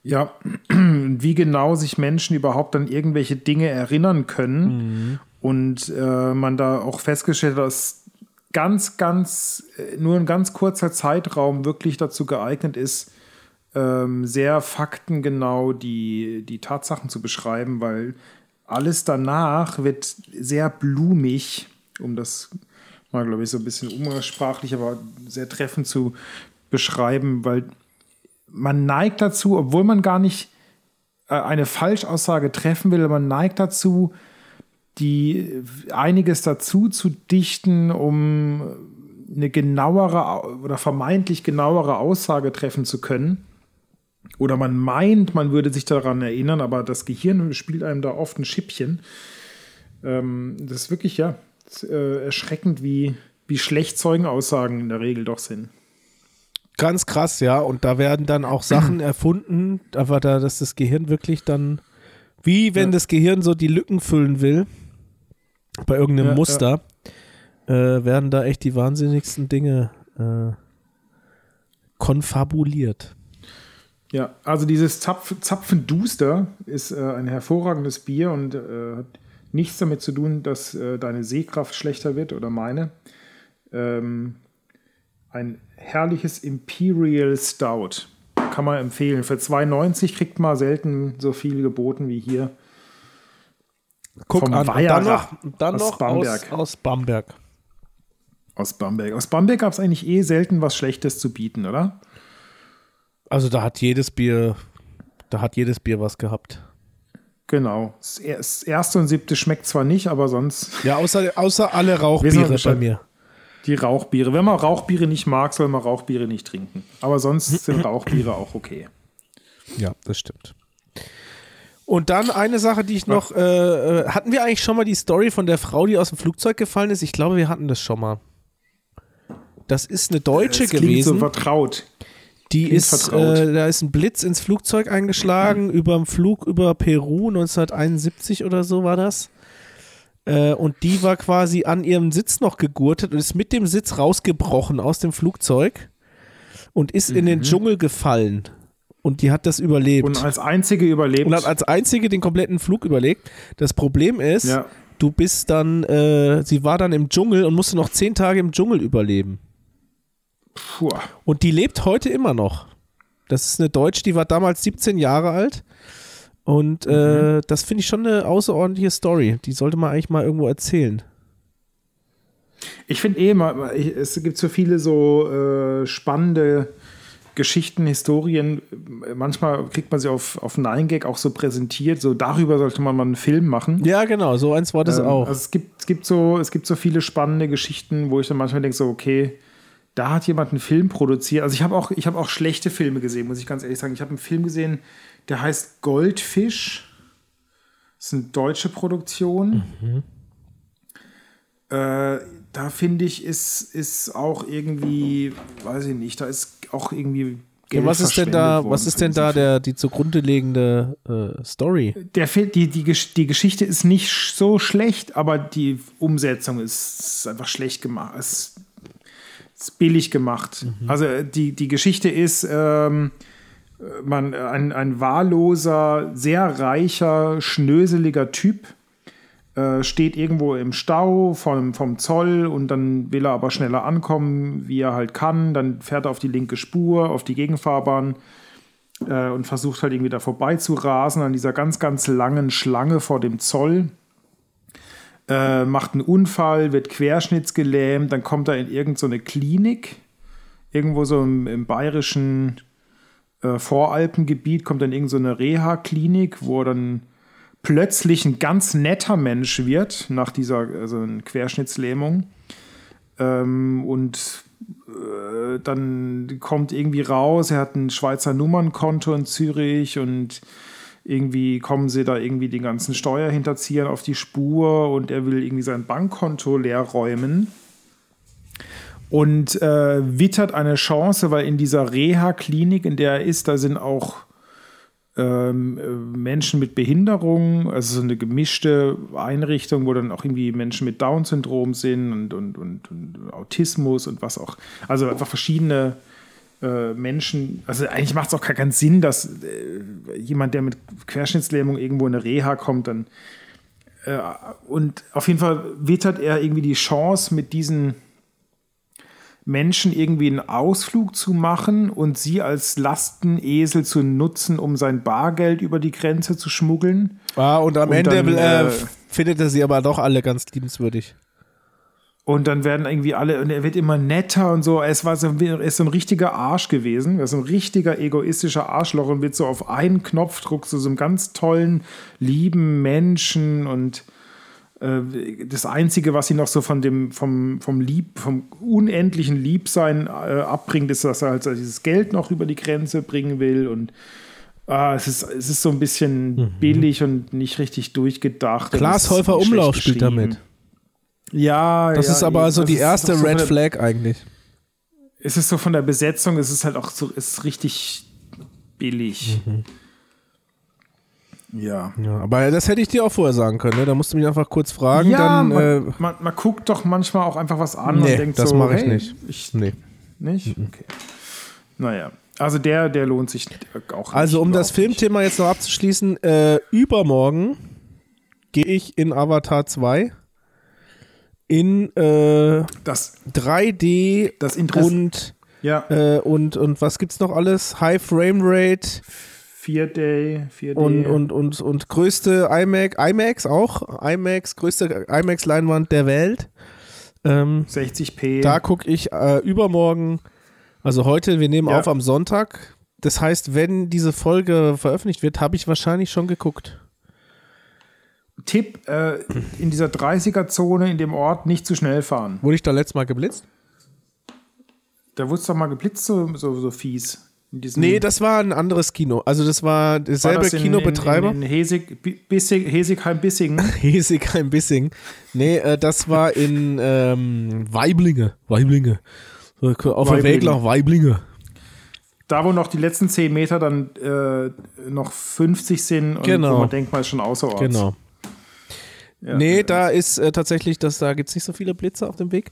Ja, wie genau sich Menschen überhaupt an irgendwelche Dinge erinnern können. Und äh, man da auch festgestellt hat, dass ganz, ganz, äh, nur ein ganz kurzer Zeitraum wirklich dazu geeignet ist, ähm, sehr faktengenau die, die Tatsachen zu beschreiben, weil alles danach wird sehr blumig, um das mal, glaube ich, so ein bisschen umgangssprachlich, aber sehr treffend zu beschreiben, weil man neigt dazu, obwohl man gar nicht äh, eine Falschaussage treffen will, man neigt dazu, die einiges dazu zu dichten, um eine genauere au- oder vermeintlich genauere Aussage treffen zu können. Oder man meint, man würde sich daran erinnern, aber das Gehirn spielt einem da oft ein Schippchen. Ähm, das ist wirklich, ja, äh, erschreckend, wie, wie schlecht Zeugenaussagen in der Regel doch sind. Ganz krass, ja. Und da werden dann auch Sachen erfunden, aber da, dass das Gehirn wirklich dann, wie wenn Ja. das Gehirn so die Lücken füllen will, bei irgendeinem Ja, Muster, Äh, werden da echt die wahnsinnigsten Dinge äh, konfabuliert. Ja, also dieses Zapf Zapfenduster ist äh, ein hervorragendes Bier und äh, hat nichts damit zu tun, dass äh, deine Sehkraft schlechter wird oder meine. Ähm, ein herrliches Imperial Stout. Kann man empfehlen. Für 2,90 kriegt man selten so viel geboten wie hier. Guck Vom an, und dann noch, dann aus Bamberg. Aus, aus Bamberg. Aus Bamberg. Aus Bamberg gab es eigentlich eh selten was Schlechtes zu bieten, oder? Also da hat jedes Bier, da hat jedes Bier was gehabt. Genau. Das er- erste und siebte schmeckt zwar nicht, aber sonst Ja, außer, außer alle Rauchbiere bei mir. Die Rauchbiere. Wenn man Rauchbiere nicht mag, soll man Rauchbiere nicht trinken. Aber sonst sind Rauchbiere auch okay. Ja, das stimmt. Und dann eine Sache, die ich noch, äh, äh, hatten wir eigentlich schon mal die Story von der Frau, die aus dem Flugzeug gefallen ist? Ich glaube, wir hatten das schon mal. Das ist eine Deutsche Das gewesen. so vertraut. Die klingt ist, äh, da ist ein Blitz ins Flugzeug eingeschlagen, über dem Flug über Peru, 1971 oder so war das. Äh, und die war quasi an ihrem Sitz noch gegurtet und ist mit dem Sitz rausgebrochen aus dem Flugzeug und ist in den Dschungel gefallen. Und die hat das überlebt. Und als einzige überlebt. Und hat als einzige den kompletten Flug überlegt. Das Problem ist, ja. du bist dann, äh, sie war dann im Dschungel und musste noch zehn Tage im Dschungel überleben. Puh. Und die lebt heute immer noch. Das ist eine Deutsche, die war damals 17 Jahre alt. Und äh, das finde ich schon eine außerordentliche Story. Die sollte man eigentlich mal irgendwo erzählen. Ich finde eh, mal, es gibt so viele so äh, spannende Geschichten, Historien. Manchmal kriegt man sie auf, auf 9gag auch so präsentiert. So darüber sollte man mal einen Film machen. Ja, genau, so eins war das Ähm, auch. Also es gibt, es, gibt so, es gibt so viele spannende Geschichten, wo ich dann manchmal denke, so, okay, da hat jemand einen Film produziert. Also ich habe auch, ich habe auch schlechte Filme gesehen, muss ich ganz ehrlich sagen. Ich habe einen Film gesehen, der heißt Goldfisch. Das ist eine deutsche Produktion. Mhm. Äh, da finde ich, ist, ist auch irgendwie, weiß ich nicht, da ist auch irgendwie Ja, was ist denn da, was ist denn da der, die zugrunde liegende äh, Story? Der die, die, die Geschichte ist nicht so schlecht, aber die Umsetzung ist, ist einfach schlecht gemacht. Es billig gemacht. Also äh, die, die Geschichte ist, ähm, äh, man, ein, ein wahlloser, sehr reicher, schnöseliger Typ äh, steht irgendwo im Stau vom, vom Zoll und dann will er aber schneller ankommen, wie er halt kann. Dann fährt er auf die linke Spur, auf die Gegenfahrbahn äh, und versucht halt irgendwie da vorbei zu rasen an dieser ganz, ganz langen Schlange vor dem Zoll. Äh, macht einen Unfall, wird querschnittsgelähmt, dann kommt er in irgendeine so Klinik, irgendwo so im, im bayerischen äh, Voralpengebiet, kommt dann in irgendeine so Reha-Klinik, wo er dann plötzlich ein ganz netter Mensch wird, nach dieser also Querschnittslähmung. Ähm, und äh, dann kommt irgendwie raus, er hat ein Schweizer Nummernkonto in Zürich und irgendwie kommen sie da irgendwie den ganzen Steuerhinterziehern auf die Spur und er will irgendwie sein Bankkonto leer räumen. Und äh, wittert eine Chance, weil in dieser Reha-Klinik, in der er ist, da sind auch ähm, äh, Menschen mit Behinderung, also so eine gemischte Einrichtung, wo dann auch irgendwie Menschen mit Down-Syndrom sind und, und, und, und Autismus und was auch. Also einfach verschiedene Menschen. Also eigentlich macht es auch gar keinen Sinn, dass äh, jemand, der mit Querschnittslähmung irgendwo in eine Reha kommt, dann. Äh, und auf jeden Fall wittert er irgendwie die Chance, mit diesen Menschen irgendwie einen Ausflug zu machen und sie als Lastenesel zu nutzen, um sein Bargeld über die Grenze zu schmuggeln. Ah, und am Und Ende dann, äh, äh, findet er sie aber doch alle ganz liebenswürdig. Und dann werden irgendwie alle, und er wird immer netter und so. Es war so, er ist so ein richtiger Arsch gewesen. Er ist so ein richtiger egoistischer Arschloch und wird so auf einen Knopfdruck zu so einem ganz tollen, lieben Menschen und äh, das Einzige, was ihn noch so von dem, vom, vom Lieb, vom unendlichen Liebsein äh, abbringt, ist, dass er halt so dieses Geld noch über die Grenze bringen will und ah, es, ist, es ist so ein bisschen billig und nicht richtig durchgedacht. Und Klaas es ist Häufer schlecht Umlauf spielt damit. Ja, Das ja, ist aber also die erste so Red der- Flag eigentlich. Es ist so von der Besetzung, es ist halt auch so, es ist richtig billig. Ja. Ja, aber das hätte ich dir auch vorher sagen können, ne? Da musst du mich einfach kurz fragen, ja, dann. man, äh, man, man guckt doch manchmal auch einfach was an Nee, und denkt das so, mache ich hey, nicht. Ich, nee. nicht? Okay. Naja. Also der, der lohnt sich auch nicht. Also um das. Filmthema jetzt noch abzuschließen, äh, übermorgen gehe ich in Avatar 2 in äh, Das, 3D das Interesse. und, Ja, äh, und, und was gibt's noch alles? High Frame Rate 4D, 4D. und, und, und, und größte IMAX, IMAX auch, IMAX, größte IMAX-Leinwand der Welt. Ähm, 60p. Da gucke ich äh, übermorgen, also heute, wir nehmen Ja. auf am Sonntag. Das heißt, wenn diese Folge veröffentlicht wird, habe ich wahrscheinlich schon geguckt. Tipp, äh, in dieser 30er-Zone in dem Ort nicht zu schnell fahren. Wurde ich da letztes Mal geblitzt? Da wurde es doch mal geblitzt, so, so, so fies. Nee, das war ein anderes Kino. Also das war war derselbe das in- Kinobetreiber. In, in, in Hesig, Bi- Bissig, Hesigheim-Bissingen. Hesigheim Bissing. Nee, äh, das war in ähm, Weiblinge. Weiblinge. So, Auf der Weiblinge. Weg nach Weiblinge. Da, wo noch die letzten 10 Meter dann äh, noch 50 sind und Genau. wo man denkt, man ist schon außerorts. Genau. Ja. Nee, da ist äh, tatsächlich, das, da gibt es nicht so viele Blitze auf dem Weg.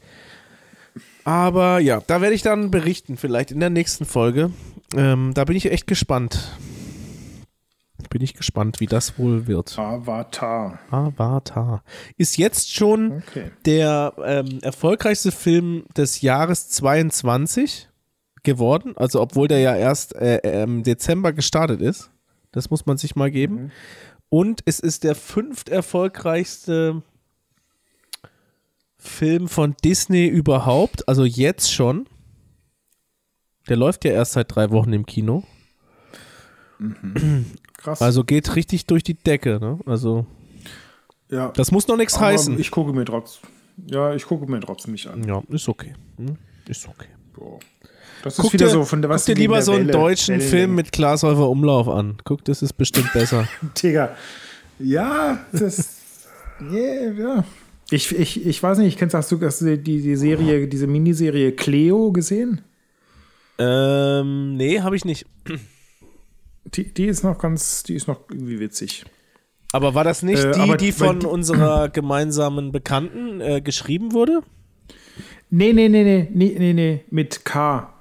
Aber ja, da werde ich dann berichten, vielleicht in der nächsten Folge. Ähm, da bin ich echt gespannt. Bin ich gespannt, wie das wohl wird. Avatar. Avatar. Ist jetzt schon Okay. der ähm, erfolgreichste Film des Jahres 22 geworden. Also, obwohl der ja erst äh, äh, im Dezember gestartet ist. Das muss man sich mal geben. Und es ist der fünft erfolgreichste Film von Disney überhaupt. Also jetzt schon. Der läuft ja erst seit drei Wochen im Kino. Krass. Also geht richtig durch die Decke. Ne? Also, ja. das muss noch nichts heißen. Ich gucke mir trotzdem. Ja, ich gucke mir trotzdem nicht an. Ja, ist okay. Hm? Ist okay. Boah. Das ist Guck wieder dir, so von der was guck dir lieber so einen Welle- deutschen Wellenlänge. Film mit Glashäufer Umlauf an. Guck, das ist bestimmt besser. Digga. Ja, das. Yeah, ja. Ich, ich, ich weiß nicht, kennst hast du hast du die, die Serie, diese Miniserie Cleo gesehen? Ähm, nee, habe ich nicht. Die, die ist noch ganz, die ist noch irgendwie witzig. Aber war das nicht Äh, die, aber- die von die- unserer gemeinsamen Bekannten äh, geschrieben wurde? Nee, nee, nee, nee, nee, nee, nee, mit K.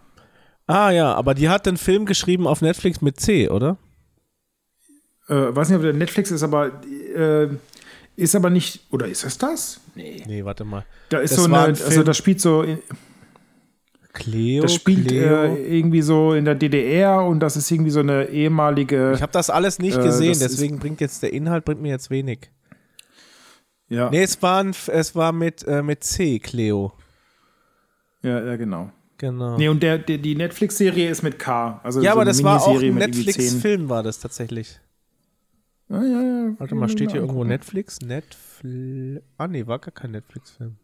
Ah ja, aber die hat den Film geschrieben auf Netflix mit C, oder? Äh, weiß nicht, ob der Netflix ist, aber äh, ist aber nicht. Oder ist es das? Nee. Nee, warte mal. Da ist Das so eine, ein Film- also das spielt so, in- Cleo, das spielt Cleo. äh, irgendwie so in der DDR und das ist irgendwie so eine ehemalige. ich habe das alles nicht Äh, gesehen, deswegen bringt jetzt der Inhalt bringt mir jetzt wenig. ja, Nee, es war, ein, es war mit, äh, mit C, Cleo. ja, ja, genau. Genau. Nee, und der, der, die Netflix-Serie ist mit K. Also ja, so aber das war auch ein Netflix-Film, war das tatsächlich. Ah, ja, ja, Warte mal, steht hier ja, irgendwo Netflix? Netflix. Ah, nee, war gar kein Netflix-Film.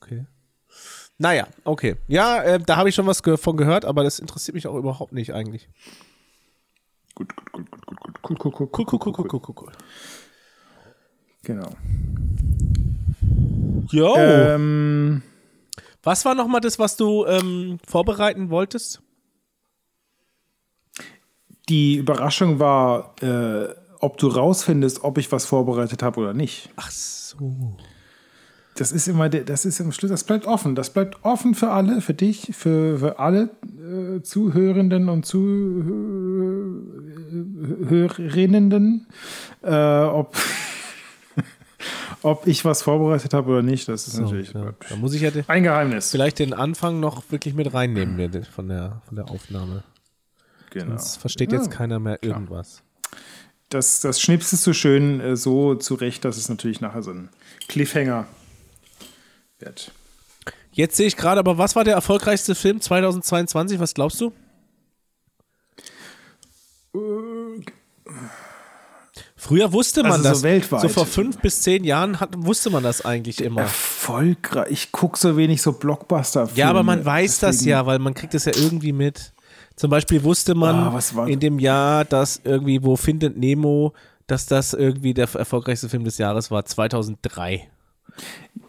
Okay. Naja, okay. Ja, äh, da habe ich schon was ge von gehört, aber das interessiert mich auch überhaupt nicht eigentlich. Gut, gut, gut, gut, gut, gut, gut, gut, Cool, cool, cool, cool, cool, cool, cool. Genau. Jo. Ähm, was war nochmal das, was du ähm, vorbereiten wolltest? die Überraschung war, äh, ob du rausfindest, ob ich was vorbereitet habe oder nicht. Ach so. Das ist immer, der- das ist im Schluss, das bleibt offen. Das bleibt offen für alle, für dich, für, für alle äh, Zuhörenden und Zuhörerinnen, äh, ob, ob ich was vorbereitet habe oder nicht. Das ist natürlich Ja, da muss ich ja ein Geheimnis. vielleicht den Anfang noch wirklich mit reinnehmen de- von der, von der Aufnahme. Genau. Sonst versteht Ja, jetzt keiner mehr irgendwas. Das, das schnipsest du schön äh, so zurecht, dass es natürlich nachher so ein Cliffhanger wird. Jetzt sehe ich gerade, aber was war der erfolgreichste Film 2022? Was glaubst du? Früher wusste man Also so das. weltweit. So vor fünf bis zehn Jahren hat, wusste man das eigentlich immer. Erfolgreich. Ich gucke so wenig so blockbuster Ja, aber man weiß das deswegen- ja, weil man kriegt das ja irgendwie mit. Zum Beispiel wusste man Ah, in dem Jahr, dass irgendwie, wo findet Nemo, dass das irgendwie der erfolgreichste Film des Jahres war, 2003.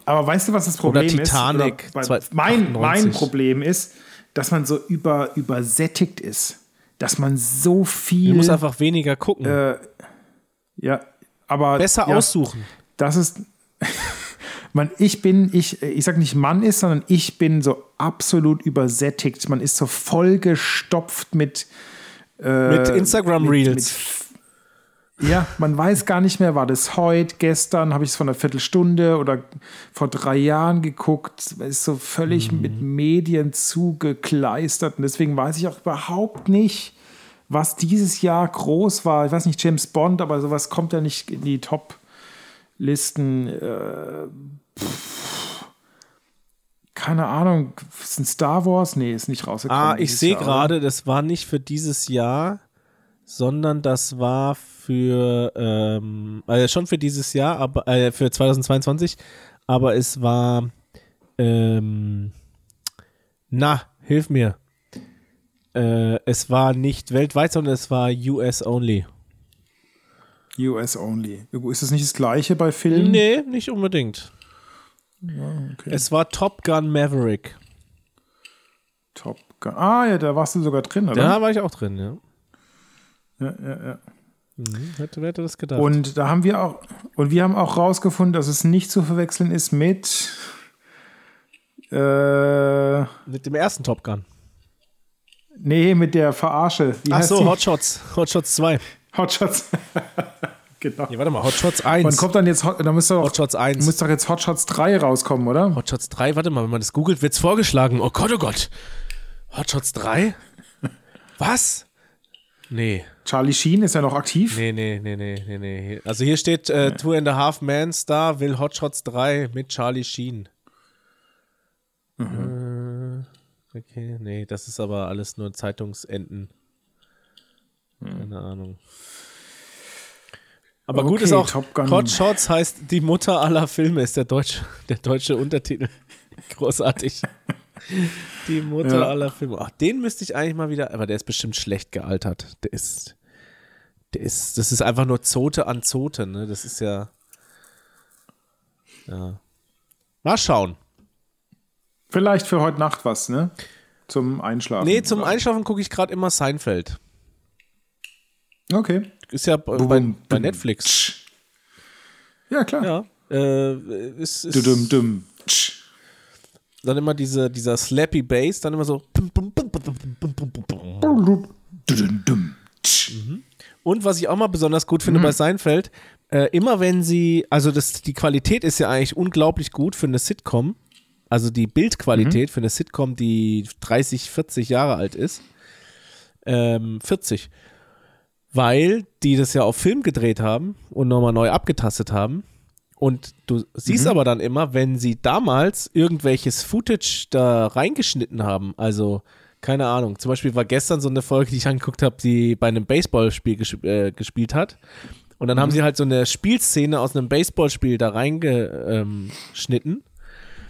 Aber weißt du, was das Problem Titanic, ist? Oder mein, mein 98. Problem ist, dass man so über, übersättigt ist. Dass man so Du viel. musst einfach weniger gucken. äh, ja, aber. Besser ja, aussuchen. Das ist. Man, ich bin, ich, ich sag nicht Mann ist, sondern ich bin so absolut übersättigt. Man ist so vollgestopft mit äh, Mit Instagram Reels. Mit, ja, man weiß gar nicht mehr, war das heute, gestern, habe ich es vor einer Viertelstunde oder vor drei Jahren geguckt. Ist so völlig Mhm. mit Medien zugekleistert und deswegen weiß ich auch überhaupt nicht, was dieses Jahr groß war. Ich weiß nicht, James Bond, aber sowas kommt ja nicht in die Top-Listen. Äh, keine Ahnung, ist ein Star Wars? Nee, ist nicht rausgekommen. Ah, ich sehe gerade, das war nicht für dieses Jahr, sondern das war für, ähm, äh, schon für dieses Jahr, aber äh, für 2022, aber es war, ähm, na, hilf mir. Äh, es war nicht weltweit, sondern es war US only. US only. Ist das nicht das gleiche bei Filmen? Nee, nicht unbedingt. Okay. Es war Top Gun Maverick. Top Gun. Ah, ja, da warst du sogar drin, oder? Da war ich auch drin, ja. Ja, ja, ja. Mhm. Hätte, wer hätte das gedacht? Und da haben wir auch, und wir haben auch rausgefunden, dass es nicht zu verwechseln ist mit äh, Mit dem ersten Top Gun. Nee, mit der Verarsche. Wie Ach so, die? Hot Shots. Hot Shots 2. Hotshots. genau. Nee, warte mal, Hot Shots 1. Wann kommt dann jetzt, Hot- da müsste doch, Hot Shots 1. muss doch jetzt Hotshots 3 rauskommen, oder? Hot Shots 3, warte mal, wenn man das googelt, wird's vorgeschlagen. Oh Gott, oh Gott. Hot Shots 3? Was? Nee, Charlie Sheen ist ja noch aktiv. nee, nee, nee, nee, nee, nee. Also hier steht äh, Two and a Half Man Star will Hot Shots 3 mit Charlie Sheen. Mhm. Äh, okay, nee, das ist aber alles nur Zeitungsenden. Keine Ahnung. Aber gut Okay, ist auch, Top Gun. Hot Shots heißt die Mutter aller Filme, ist der deutsche, der deutsche Untertitel. Großartig. Die Mutter Ja. aller Filme. Ach, den müsste ich eigentlich mal wieder, aber der ist bestimmt schlecht gealtert. Der ist, der ist, das ist einfach nur Zote an Zote, ne? Das ist ja. Ja. Mal schauen. Vielleicht für heute Nacht was, ne? Zum Einschlafen. Nee, zum Einschlafen gucke ich gerade immer Seinfeld. Okay. Ist ja bei, bei, bei Netflix. Ja, klar. Ja. Äh, ist, ist Dum, dum. dann immer diese, dieser Slappy Bass, dann immer so. Dum. Und was ich auch mal besonders gut finde bei Seinfeld, äh, immer wenn sie, also das, die Qualität ist ja eigentlich unglaublich gut für eine Sitcom. Also die Bildqualität für eine Sitcom, die 30, 40 Jahre alt ist. Ähm, 40. Weil die das ja auf Film gedreht haben und nochmal neu abgetastet haben. Und du siehst aber dann immer, wenn sie damals irgendwelches Footage da reingeschnitten haben, also keine Ahnung, zum Beispiel war gestern so eine Folge, die ich angeguckt habe, die bei einem Baseballspiel gesp äh, gespielt hat. Und dann haben sie halt so eine Spielszene aus einem Baseballspiel da reingeschnitten.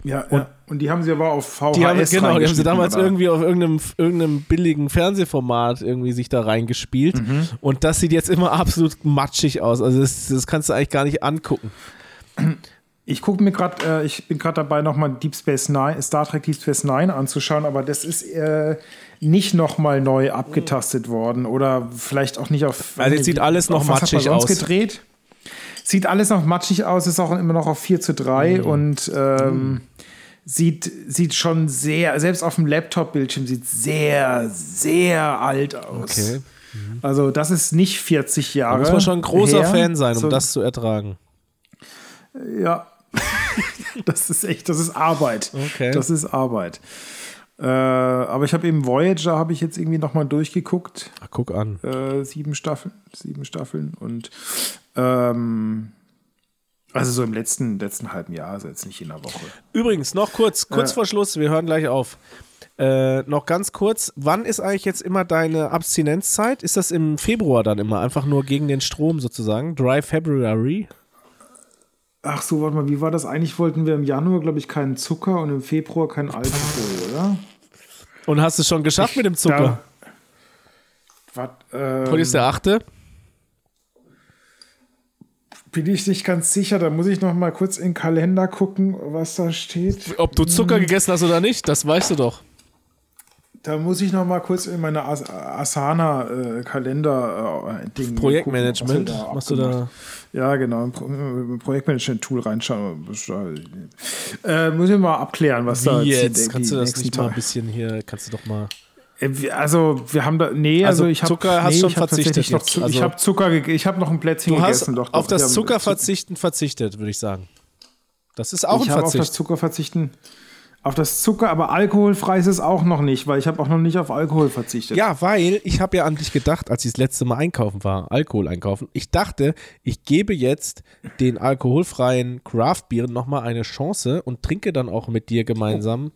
Ja, ja. Und die haben sie aber auf VHS Die haben, genau, die haben sie damals oder? irgendwie auf irgendeinem, irgendeinem billigen Fernsehformat irgendwie sich da reingespielt. Mhm. Und das sieht jetzt immer absolut matschig aus. Also das, das kannst du eigentlich gar nicht angucken. Ich gucke mir gerade, äh, ich bin gerade dabei, nochmal Deep Space Nine, Star Trek Deep Space Nine anzuschauen, aber das ist äh, nicht nochmal neu abgetastet worden oder vielleicht auch nicht auf. Also jetzt sieht alles noch matschig aus. gedreht. Sieht alles noch matschig aus, ist auch immer noch auf 4 zu 3 Mhm. und ähm, sieht, sieht schon sehr, selbst auf dem Laptop-Bildschirm sieht sehr, sehr alt aus. Also das ist nicht 40 Jahre. Da muss man schon ein großer her. Fan sein, um So- das zu ertragen. Ja. das ist echt, das ist Arbeit. Okay. Das ist Arbeit. Äh, aber ich habe eben Voyager, habe ich jetzt irgendwie nochmal durchgeguckt. Ach, guck an. Äh, sieben Staffeln, sieben Staffeln. Und ähm, also so im letzten, letzten halben Jahr, also jetzt nicht in der Woche. Übrigens, noch kurz, kurz Äh. vor Schluss, wir hören gleich auf. Äh, noch ganz kurz, wann ist eigentlich jetzt immer deine Abstinenzzeit? Ist das im Februar dann immer? Einfach nur gegen den Strom sozusagen? Dry February? Ach so, warte mal, wie war das? Eigentlich wollten wir im Januar, glaube ich, keinen Zucker und im Februar keinen Alkohol, oder? Und hast du es schon geschafft mit dem Zucker? Da, wat, ähm, Heute ist der achte. Bin ich nicht ganz sicher, da muss ich noch mal kurz in den Kalender gucken, was da steht. Ob du Zucker gegessen hast oder nicht, das weißt du doch. Da muss ich noch mal kurz in meine As Asana-Kalender äh, Ding Projektmanagement, gucken, was wir machst du da? Ja, genau, Pro Projektmanagement-Tool reinschauen. Äh, muss ich mal abklären, was da Wie jetzt jetzt? die- Kannst du das nicht mal ein bisschen hier, kannst du doch mal. Äh, Also, wir haben da. Nee, Also also, ich habe. Zucker hast nee, schon ich verzichtet Noch, Also- ich habe Zucker Ich habe noch ein Plätzchen Du hast gegessen. Doch, auf doch, wir das Zuckerverzichten verzichtet, würde ich sagen. Das ist auch ich ein habe auf das Verzicht. Zucker verzichten. Auf das Zucker, aber alkoholfrei ist es auch noch nicht, weil ich habe auch noch nicht auf Alkohol verzichtet. Ja, weil ich habe ja an dich gedacht, als ich das letzte Mal einkaufen war, Alkohol einkaufen. Ich dachte, ich gebe jetzt den alkoholfreien Craft-Bieren nochmal eine Chance und trinke dann auch mit dir gemeinsam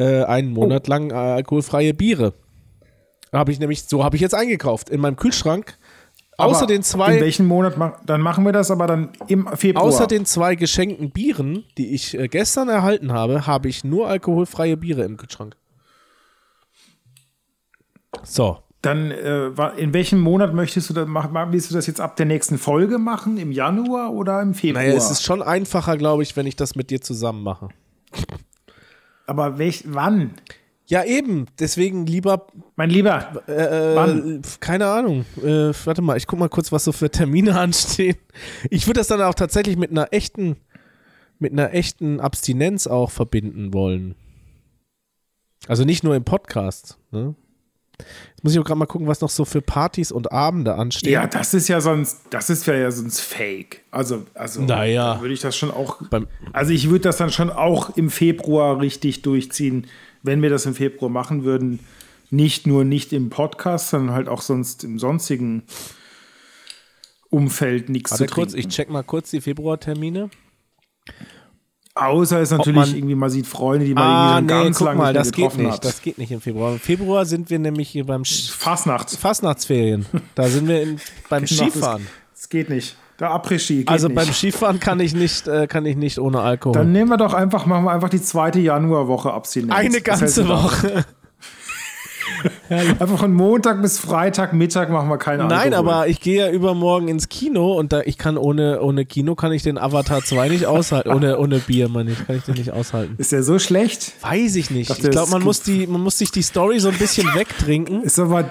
äh, einen Monat lang äh, alkoholfreie Biere. Habe ich nämlich, so habe ich jetzt eingekauft. In meinem Kühlschrank. Aber außer den In zwei, welchen Monat? mach- Dann machen wir das aber dann im Februar. außer den zwei geschenkten Bieren, die ich äh, gestern erhalten habe, habe ich nur alkoholfreie Biere im Kühlschrank. So. Dann, äh, in welchem Monat möchtest du das machen? Willst du das jetzt ab der nächsten Folge machen? Im Januar oder im Februar? Naja, es ist schon einfacher, glaube ich, wenn ich das mit dir zusammen mache. Aber welch, wann? Ja, eben. Deswegen lieber, Mein Lieber, äh, Wann? pf, keine Ahnung. Äh, warte mal, ich guck mal kurz, was so für Termine anstehen. Ich würde das dann auch tatsächlich mit einer echten, mit einer echten Abstinenz auch verbinden wollen. Also nicht nur im Podcast. Ne? Jetzt muss ich auch gerade mal gucken, was noch so für Partys und Abende anstehen. ja, das ist ja sonst, das ist ja, sonst fake. Also, also Naja. würde ich das schon auch. Beim- also ich würde das dann schon auch im Februar richtig durchziehen, wenn wir das im Februar machen würden. Nicht nur nicht im Podcast, sondern halt auch sonst im sonstigen Umfeld nichts zu Warte kurz, trinken. ich check mal kurz die Februartermine. Außer es natürlich man- irgendwie, man sieht Freunde, die man Ah, irgendwie nee, schon ganz guck lange mal, nicht mehr das geht nicht. hat. Das geht nicht im Februar. Im Februar sind wir nämlich hier beim Sch Fastnacht. Fastnachtsferien. Da sind wir in, beim Genau, Skifahren. Das geht nicht. Der Après-Ski geht Also nicht. beim Skifahren kann ich nicht, äh, kann ich nicht ohne Alkohol. Dann nehmen wir doch einfach, machen wir einfach die zweite Januarwoche Abstinenz. Eine ganze? Woche. Einfach von Montag bis Freitag, Mittag machen wir keine Nein, Alkohol. aber ich gehe ja übermorgen ins Kino und da ich kann ohne, ohne Kino kann ich den Avatar 2 nicht aushalten. ohne, ohne Bier, meine ich, kann ich den nicht aushalten. Ist der so schlecht? Weiß ich nicht. dachte, ich glaube, man muss die, man muss sich die Story so ein bisschen wegtrinken. Ist aber,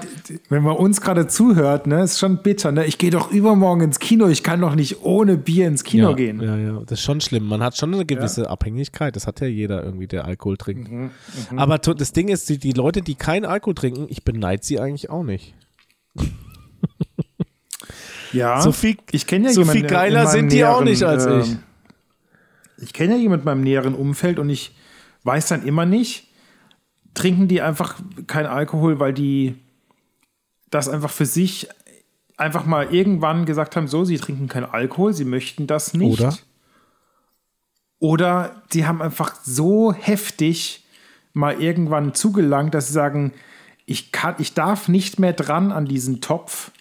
wenn man uns gerade zuhört, ne, ist schon bitter. Ne? Ich gehe doch übermorgen ins Kino. Ich kann doch nicht ohne Bier ins Kino ja, gehen. Ja, ja, das ist schon schlimm. Man hat schon eine gewisse Abhängigkeit. Das hat ja jeder irgendwie, der Alkohol trinkt. Mhm, Aber to- das Ding ist, die, die Leute, die keinen Alkohol trinken, ich beneide sie eigentlich auch nicht. Ja. So viel- ich kenne ja so jemanden viel geiler sind die auch näheren, nicht als ich. Ich kenne ja jemanden in meinem näheren Umfeld und ich weiß dann immer nicht, trinken die einfach keinen Alkohol, weil die das einfach für sich einfach mal irgendwann gesagt haben, so, sie trinken keinen Alkohol, sie möchten das nicht. Oder? Oder sie haben einfach so heftig mal irgendwann zugelangt, dass sie sagen, ich kann, ich darf nicht mehr dran an diesen Topf,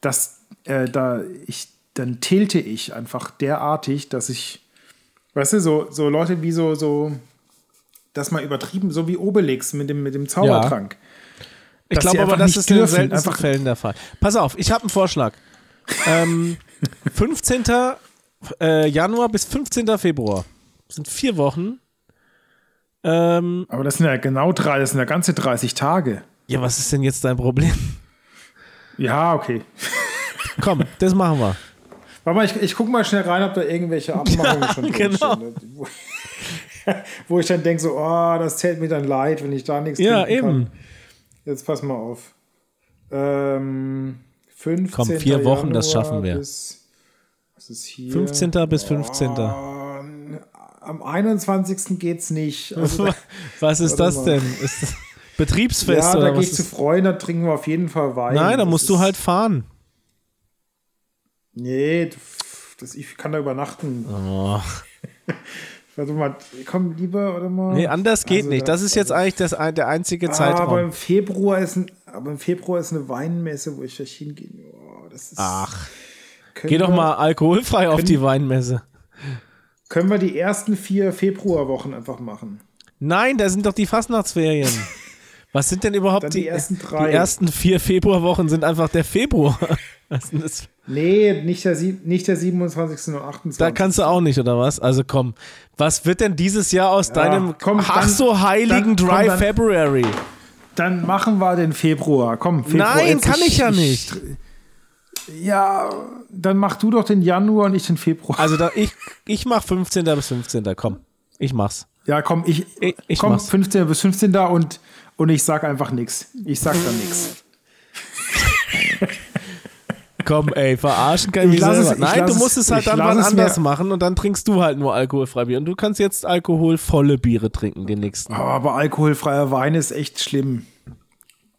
dass äh, da ich, dann tilte ich einfach derartig, dass ich, weißt du, so, so Leute wie so, so, das mal übertrieben, so wie Obelix mit dem, mit dem Zaubertrank. Ich dass sie glaube aber, das ist in seltensten einfach- Fällen der Fall. Pass auf, ich habe einen Vorschlag. ähm, 15. Äh, Januar bis 15. Februar. Das sind vier Wochen. Ähm, Aber das sind ja genau drei, das sind ja ganze 30 Tage. ja, was ist denn jetzt dein Problem? Ja, okay. Komm, das machen wir. Warte mal, ich, ich gucke mal schnell rein, ob da irgendwelche Abmachungen schon drin genau. stehen, ne? Wo, wo ich dann denke, so, oh, das täte mir dann leid, wenn ich da nichts Ja, trinken kann. eben. Jetzt pass mal auf. Ähm, 15. Komm, vier Wochen, das Januar schaffen wir. Bis, was ist hier? 15. bis 15. Oh, am 21. geht's nicht. Also da, Was ist das mal. denn? Ist das Betriebsfest ja, da gehe ich zu? Freunden, da trinken wir auf jeden Fall Wein. Nein, da musst du halt fahren. Nee, das, ich kann da übernachten. Oh. Warte mal, komm lieber, oder mal. Nee, anders geht Also nicht. da- Das ist jetzt eigentlich das, der einzige Aber Zeitraum. im Februar ist ein, aber im Februar ist eine Weinmesse, wo ich vielleicht hingehe. Oh, Ach, geh doch mal alkoholfrei auf können- die Weinmesse. Können wir die ersten vier Februarwochen einfach machen? Nein, da sind doch die Fastnachtsferien. Was sind denn überhaupt Dann die, die ersten drei. Die ersten vier Februarwochen sind einfach der Februar. Was denn das? Nee, nicht der, nicht der 27. und 28. Da kannst du auch nicht, oder was? Also komm, was wird denn dieses Jahr aus deinem komm, ach dann- so heiligen dann- Dry komm, dann- February? Dann machen wir den Februar. Komm, Februar. Nein, kann ich ja nicht. Ja, dann mach du doch den Januar und ich den Februar. Also da, ich, ich mach 15. bis 15. Komm, ich mach's. Ja, komm, ich, Ich- ich komm, mach's. 15. bis 15. und, und ich sag einfach nichts. Ich sag da nichts. Komm, ey, verarschen kann ich Ich mich selber. es- Nein, du es- musst es halt ich dann wann es anders machen und dann trinkst du halt nur alkoholfrei Bier. Und du kannst jetzt alkoholvolle Biere trinken, den nächsten. Oh, aber alkoholfreier Wein ist echt schlimm.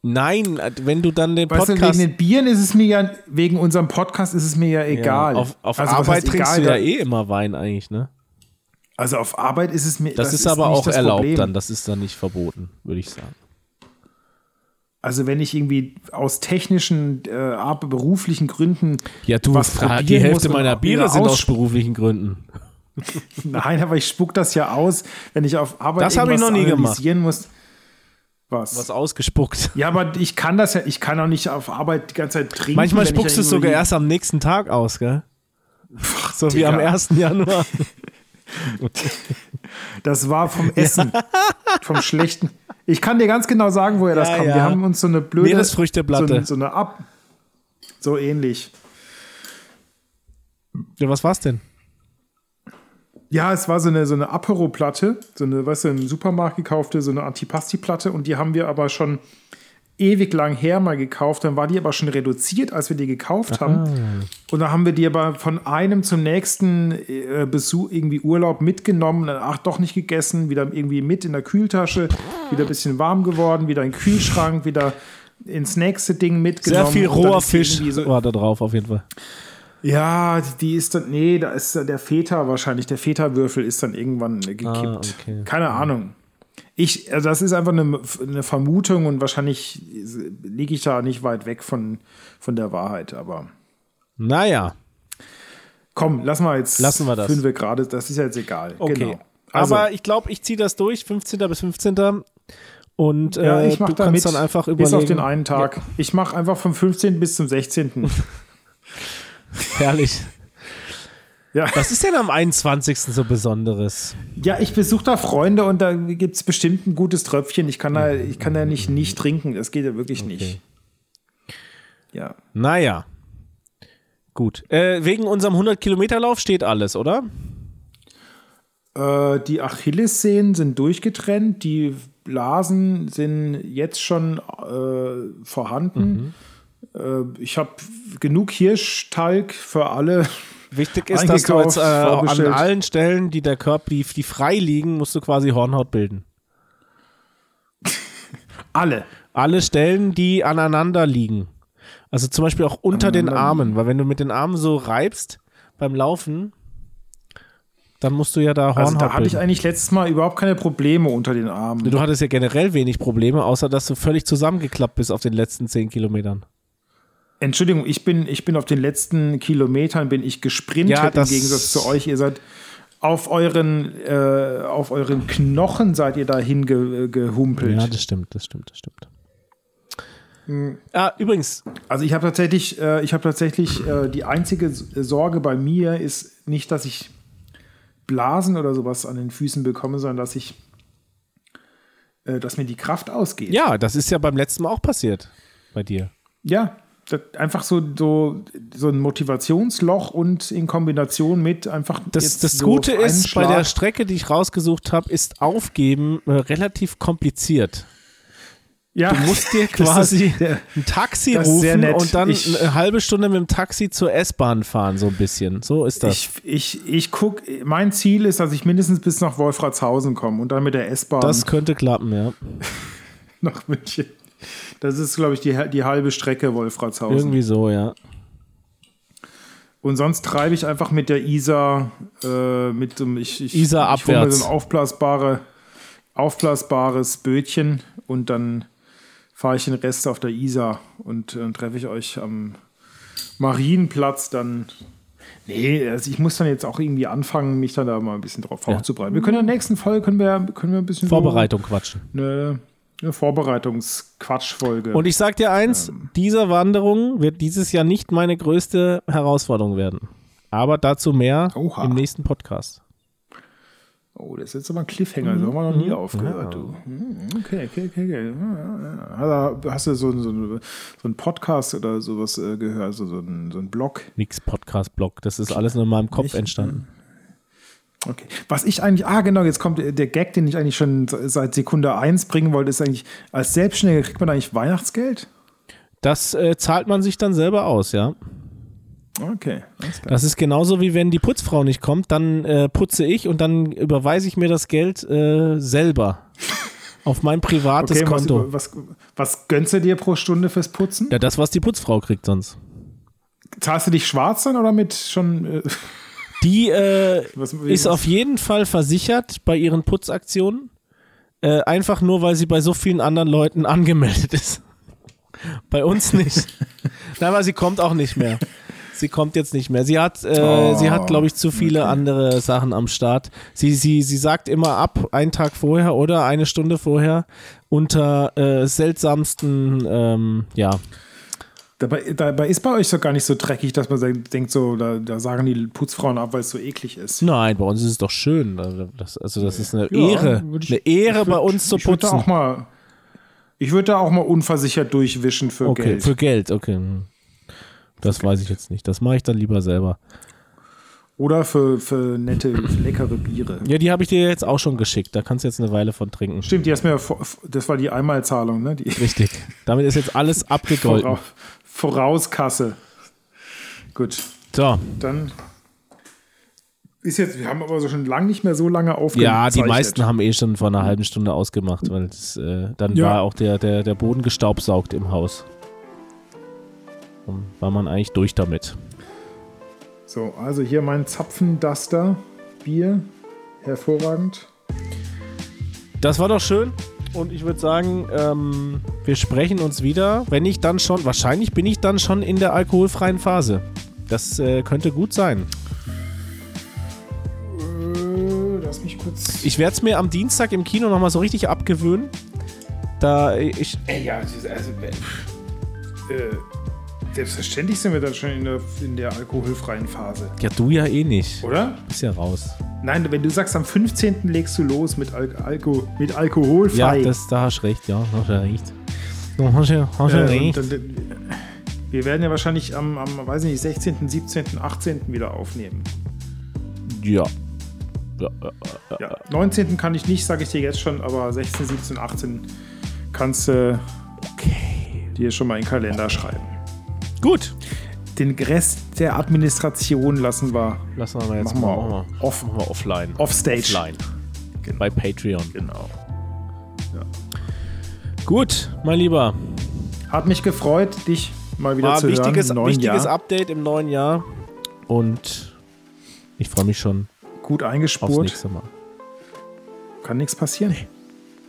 Nein, wenn du dann den Weißt du, wegen Podcast. den Bieren ist es mir ja, wegen unserem Podcast ist es mir ja egal. Ja, auf auf Also, Arbeit trinkst egal? du ja eh immer Wein eigentlich, ne? Also auf Arbeit ist es mir. Das, ist aber nicht auch das erlaubt Problem. dann, das ist dann nicht verboten, würde ich sagen. Also wenn ich irgendwie aus technischen, äh, beruflichen Gründen Ja, du, was die Hälfte meiner Biere sind aus beruflichen Gründen. Nein, aber ich spuck das ja aus, wenn ich auf Arbeit Das hab ich irgendwas noch nie gemacht. analysieren muss. Was? Was ausgespuckt. Ja, aber ich kann das ja, ich kann auch nicht auf Arbeit die ganze Zeit trinken. Manchmal spuckst du es sogar erst am nächsten Tag aus, gell? So wie Digga. am 1. Januar. Das war vom Essen. vom schlechten. Ich kann dir ganz genau sagen, woher das Ja, kommt. ja. Wir haben uns so eine blöde. Meeresfrüchteplatte. So, so eine Ab. So ähnlich. Ja, was war's denn? Ja, es war so eine, so eine Apero-Platte, so eine, weißt du, im Supermarkt gekaufte, so eine Antipasti-Platte und die haben wir aber schon ewig lang her mal gekauft. Dann war die aber schon reduziert, als wir die gekauft haben. Und dann haben wir die aber von einem zum nächsten äh, Besuch, irgendwie Urlaub mitgenommen, dann, ach, doch nicht gegessen, wieder irgendwie mit in der Kühltasche, wieder ein bisschen warm geworden, wieder in den Kühlschrank, wieder ins nächste Ding mitgenommen. Sehr viel roher Fisch So, war da drauf, auf jeden Fall. Ja, die ist dann, nee, da ist der Feta wahrscheinlich, der Feta-Würfel ist dann irgendwann äh, gekippt. Ah, okay. Keine Ahnung. Ich, also das ist einfach eine, eine Vermutung und wahrscheinlich liege ich da nicht weit weg von, von der Wahrheit, aber Naja, komm, lassen wir jetzt. Lassen wir das. Fünf wir gerade, das ist ja jetzt egal. okay. Genau. Also, Aber ich glaube, ich ziehe das durch, 15. bis 15. Und äh, Ja, ich mache du da kannst dann einfach überlegen. bis auf den einen Tag. Ich mache einfach vom 15. bis zum 16. Herrlich. ja. Was ist denn am 21. so Besonderes? ja, ich besuche da Freunde und da gibt es bestimmt ein gutes Tröpfchen. Ich kann da, ich kann da nicht nicht trinken. Das geht ja wirklich nicht. Ja. Naja. Gut. Äh, wegen unserem 100-Kilometer-Lauf steht alles, oder? Äh, die Achillessehnen sind durchgetrennt, die Blasen sind jetzt schon äh, vorhanden. Äh, ich habe genug Hirschtalg für alle. Wichtig ist, dass du jetzt äh, an allen Stellen, die der Körper, die, die frei liegen, musst du quasi Hornhaut bilden. Alle. Alle Stellen, die aneinander liegen. Also zum Beispiel auch unter den Armen, weil wenn du mit den Armen so reibst beim Laufen, dann musst du ja da Hornhaut Also da hatte ich eigentlich letztes Mal überhaupt keine Probleme unter den Armen. Du hattest ja generell wenig Probleme, außer dass du völlig zusammengeklappt bist auf den letzten 10 Kilometern. Entschuldigung, ich bin, ich bin auf den letzten Kilometern bin ich gesprintet Ja, im Gegensatz zu euch. Ihr seid auf euren, äh, auf euren Knochen seid ihr dahin ge, gehumpelt. Ja, das stimmt, das stimmt, das stimmt. Ah, übrigens, Also ich habe tatsächlich, äh, ich habe tatsächlich äh, die einzige Sorge bei mir ist nicht, dass ich Blasen oder sowas an den Füßen bekomme, sondern dass ich, äh, dass mir die Kraft ausgeht. ja, das ist ja beim letzten Mal auch passiert bei dir. Ja, einfach so, so, so ein Motivationsloch und in Kombination mit einfach. Das, das so Gute ist, bei der Strecke, die ich rausgesucht habe, ist Aufgeben äh, relativ kompliziert. ja, Du musst dir quasi ist ein Taxi rufen und dann Ich- eine halbe Stunde mit dem Taxi zur S-Bahn fahren, so ein bisschen. So ist das. Ich, ich, ich guck, mein Ziel ist, dass ich mindestens bis nach Wolfratshausen komme und dann mit der S-Bahn das könnte klappen, ja. nach München. Das ist, glaube ich, die, die halbe Strecke Wolfratshausen. Irgendwie so, ja. Und sonst treibe ich einfach mit der Isar, äh, mit so einem, ich, ich, Isar ich hol mir abwärts. so ein aufblasbare, aufblasbares Bötchen und dann fahre ich den Rest auf der Isar und dann treffe ich euch am Marienplatz dann. Nee, also ich muss dann jetzt auch irgendwie anfangen, mich dann da mal ein bisschen drauf vorzubereiten. Wir können in der nächsten Folge können wir, können wir ein bisschen so Vorbereitung quatschen. eine, eine Vorbereitungsquatschfolge. Und ich sag dir eins, diese Wanderung wird dieses Jahr nicht meine größte Herausforderung werden. Aber dazu mehr Oha. im nächsten Podcast. Oh, das ist jetzt aber ein Cliffhanger, so haben wir noch nie aufgehört, du. Hm, Okay, okay, okay. okay. Ja, ja, ja. Hast du- so, so, so einen Podcast oder sowas äh, gehört, so, so, einen, so einen Blog? Nix Podcast-Blog. Das ist alles nur in meinem Kopf Nicht? entstanden. Okay. Was ich eigentlich, ah genau, jetzt kommt der Gag, den ich eigentlich schon seit Sekunde 1 bringen wollte, ist eigentlich, als Selbstständiger kriegt man eigentlich Weihnachtsgeld? Das äh, zahlt man sich dann selber aus, ja. Okay. Das ist genauso wie wenn die Putzfrau nicht kommt, dann äh, putze ich und dann überweise ich mir das Geld äh, selber auf mein privates Okay, was, Konto. was, was gönnst du dir pro Stunde fürs Putzen? Ja, das, was die Putzfrau kriegt sonst. Zahlst du dich schwarz dann oder mit schon. Die äh, ist auf jeden Fall versichert bei ihren Putzaktionen. Äh, einfach nur, weil sie bei so vielen anderen Leuten angemeldet ist. bei uns nicht. Nein, aber sie kommt auch nicht mehr. Sie kommt jetzt nicht mehr. Sie hat, äh, Oh, sie hat, glaube ich, zu viele andere Sachen am Start. Sie, sie, sie sagt immer ab, einen Tag vorher oder eine Stunde vorher, unter äh, seltsamsten, ähm, ja, Dabei, dabei ist bei euch so gar nicht so dreckig, dass man denkt, so, da, da sagen die Putzfrauen ab, weil es so eklig ist. Nein, bei uns ist es doch schön. Also Das, also das ist eine Ja, Ehre. würd ich- eine Ehre ich bei würd- uns zu ich würd da putzen. Auch mal, ich würde da auch mal unversichert durchwischen für okay, Geld. für Geld, okay. Das weiß ich jetzt nicht. Das mache ich dann lieber selber. Oder für, für nette, für leckere Biere. Ja, die habe ich dir jetzt auch schon geschickt. Da kannst du jetzt eine Weile von trinken. Stimmt, die hast mir, das war die Einmalzahlung, ne? Die Richtig. Damit ist jetzt alles abgegolten. Vora- Vorauskasse. Gut, So. dann ist jetzt, wir haben aber so schon lange nicht mehr so lange aufgezeichnet. Ja, die meisten haben eh schon vor einer halben Stunde ausgemacht, weil das, äh, dann Ja. war auch der, der, der Boden gestaubsaugt im Haus. Und war man eigentlich durch damit. So, also hier mein Zapfenduster Bier. Hervorragend. Das war doch schön. Und ich würde sagen, ähm, wir sprechen uns wieder, wenn ich dann schon, wahrscheinlich bin ich dann schon in der alkoholfreien Phase. Das äh, könnte gut sein. Äh, lass mich kurz. Ich werde es mir am Dienstag im Kino nochmal so richtig abgewöhnen. Da, ich, Ey, ja, also, äh, äh, selbstverständlich sind wir dann schon in der, in der alkoholfreien Phase, ja, du ja eh nicht. oder? Bist ja raus. Nein, wenn du sagst, am 15. legst du los mit, Al Alko mit alkoholfrei. Ja, das, da hast du recht, ja, hast du recht. Du hast ja, hast ja äh, recht. und dann, wir werden ja wahrscheinlich am, am, weiß nicht, 16., 17., 18. wieder aufnehmen. Ja. Ja, ja, ja. Ja, 19. kann ich nicht, sage ich dir jetzt schon, aber 16, 17, 18 kannst du dir schon mal in den Kalender schreiben. Gut. Den Rest der Administration lassen wir Lassen wir jetzt Machen wir mal, machen wir, off- machen wir offline. offstage. Offline. Genau. Bei Patreon. Genau. Gut, mein Lieber. Hat mich gefreut, dich mal wieder War zu wichtiges, hören. im neuen wichtiges Jahr. Update im neuen Jahr. Und ich freue mich schon Gut aufs eingespurt. nächste Mal. Kann nichts passieren.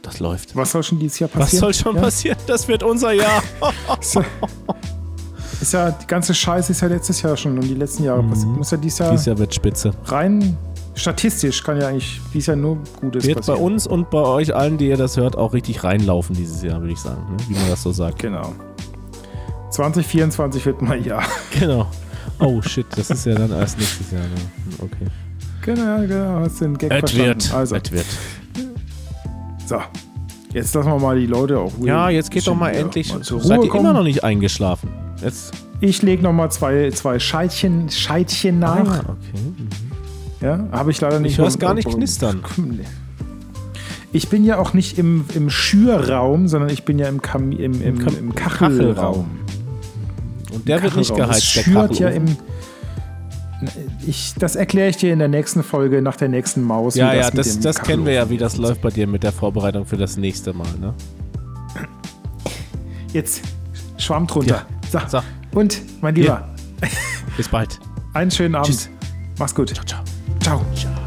Das läuft. Was soll schon dieses Jahr Was passieren? soll schon ja, passieren? Das wird unser Jahr. Ist ja, die ganze Scheiße ist ja letztes Jahr schon und die letzten Jahre passiert. Muss ja dieses Jahr Dieses Jahr wird spitze. rein statistisch kann ja eigentlich dieses Jahr nur Gutes Wird bei passieren. uns und bei euch allen, die ihr das hört, auch richtig reinlaufen dieses Jahr, würde ich sagen. Ne? Wie man das so sagt. Genau. 2024 wird mein Jahr. Genau. Oh shit, das ist ja dann erst nächstes Jahr. Ne? Okay. Genau, genau. Hast den Gag Es verstanden. wird. Also, Es wird. so. Jetzt lassen wir mal die Leute auch ruhig. Ja, jetzt geht doch mal endlich. mal zur Seid Ruhe ihr kommen. immer noch nicht eingeschlafen? Jetzt. Ich lege noch mal zwei, zwei Scheitchen, Scheitchen nach. Ah, okay. Mhm. Ja, habe ich leider nicht. hör's gar nicht knistern. Ich bin ja auch nicht im, im Schürraum, sondern ich bin ja im, Kam im, im, Kam- im Kachelraum. Und der wird nicht Kachelraum. Es geheizt, der schürt ja im. Ich, das erkläre ich dir in der nächsten Folge nach der nächsten Maus. Ja, ja, das, dem das kennen wir ja, wie das läuft bei dir mit der Vorbereitung für das nächste Mal. Ne? Jetzt Schwamm drunter. So. So. Und, mein Lieber, Bis bald. einen schönen Abend. Tschüss. Mach's gut. Ciao. Ciao. Ciao.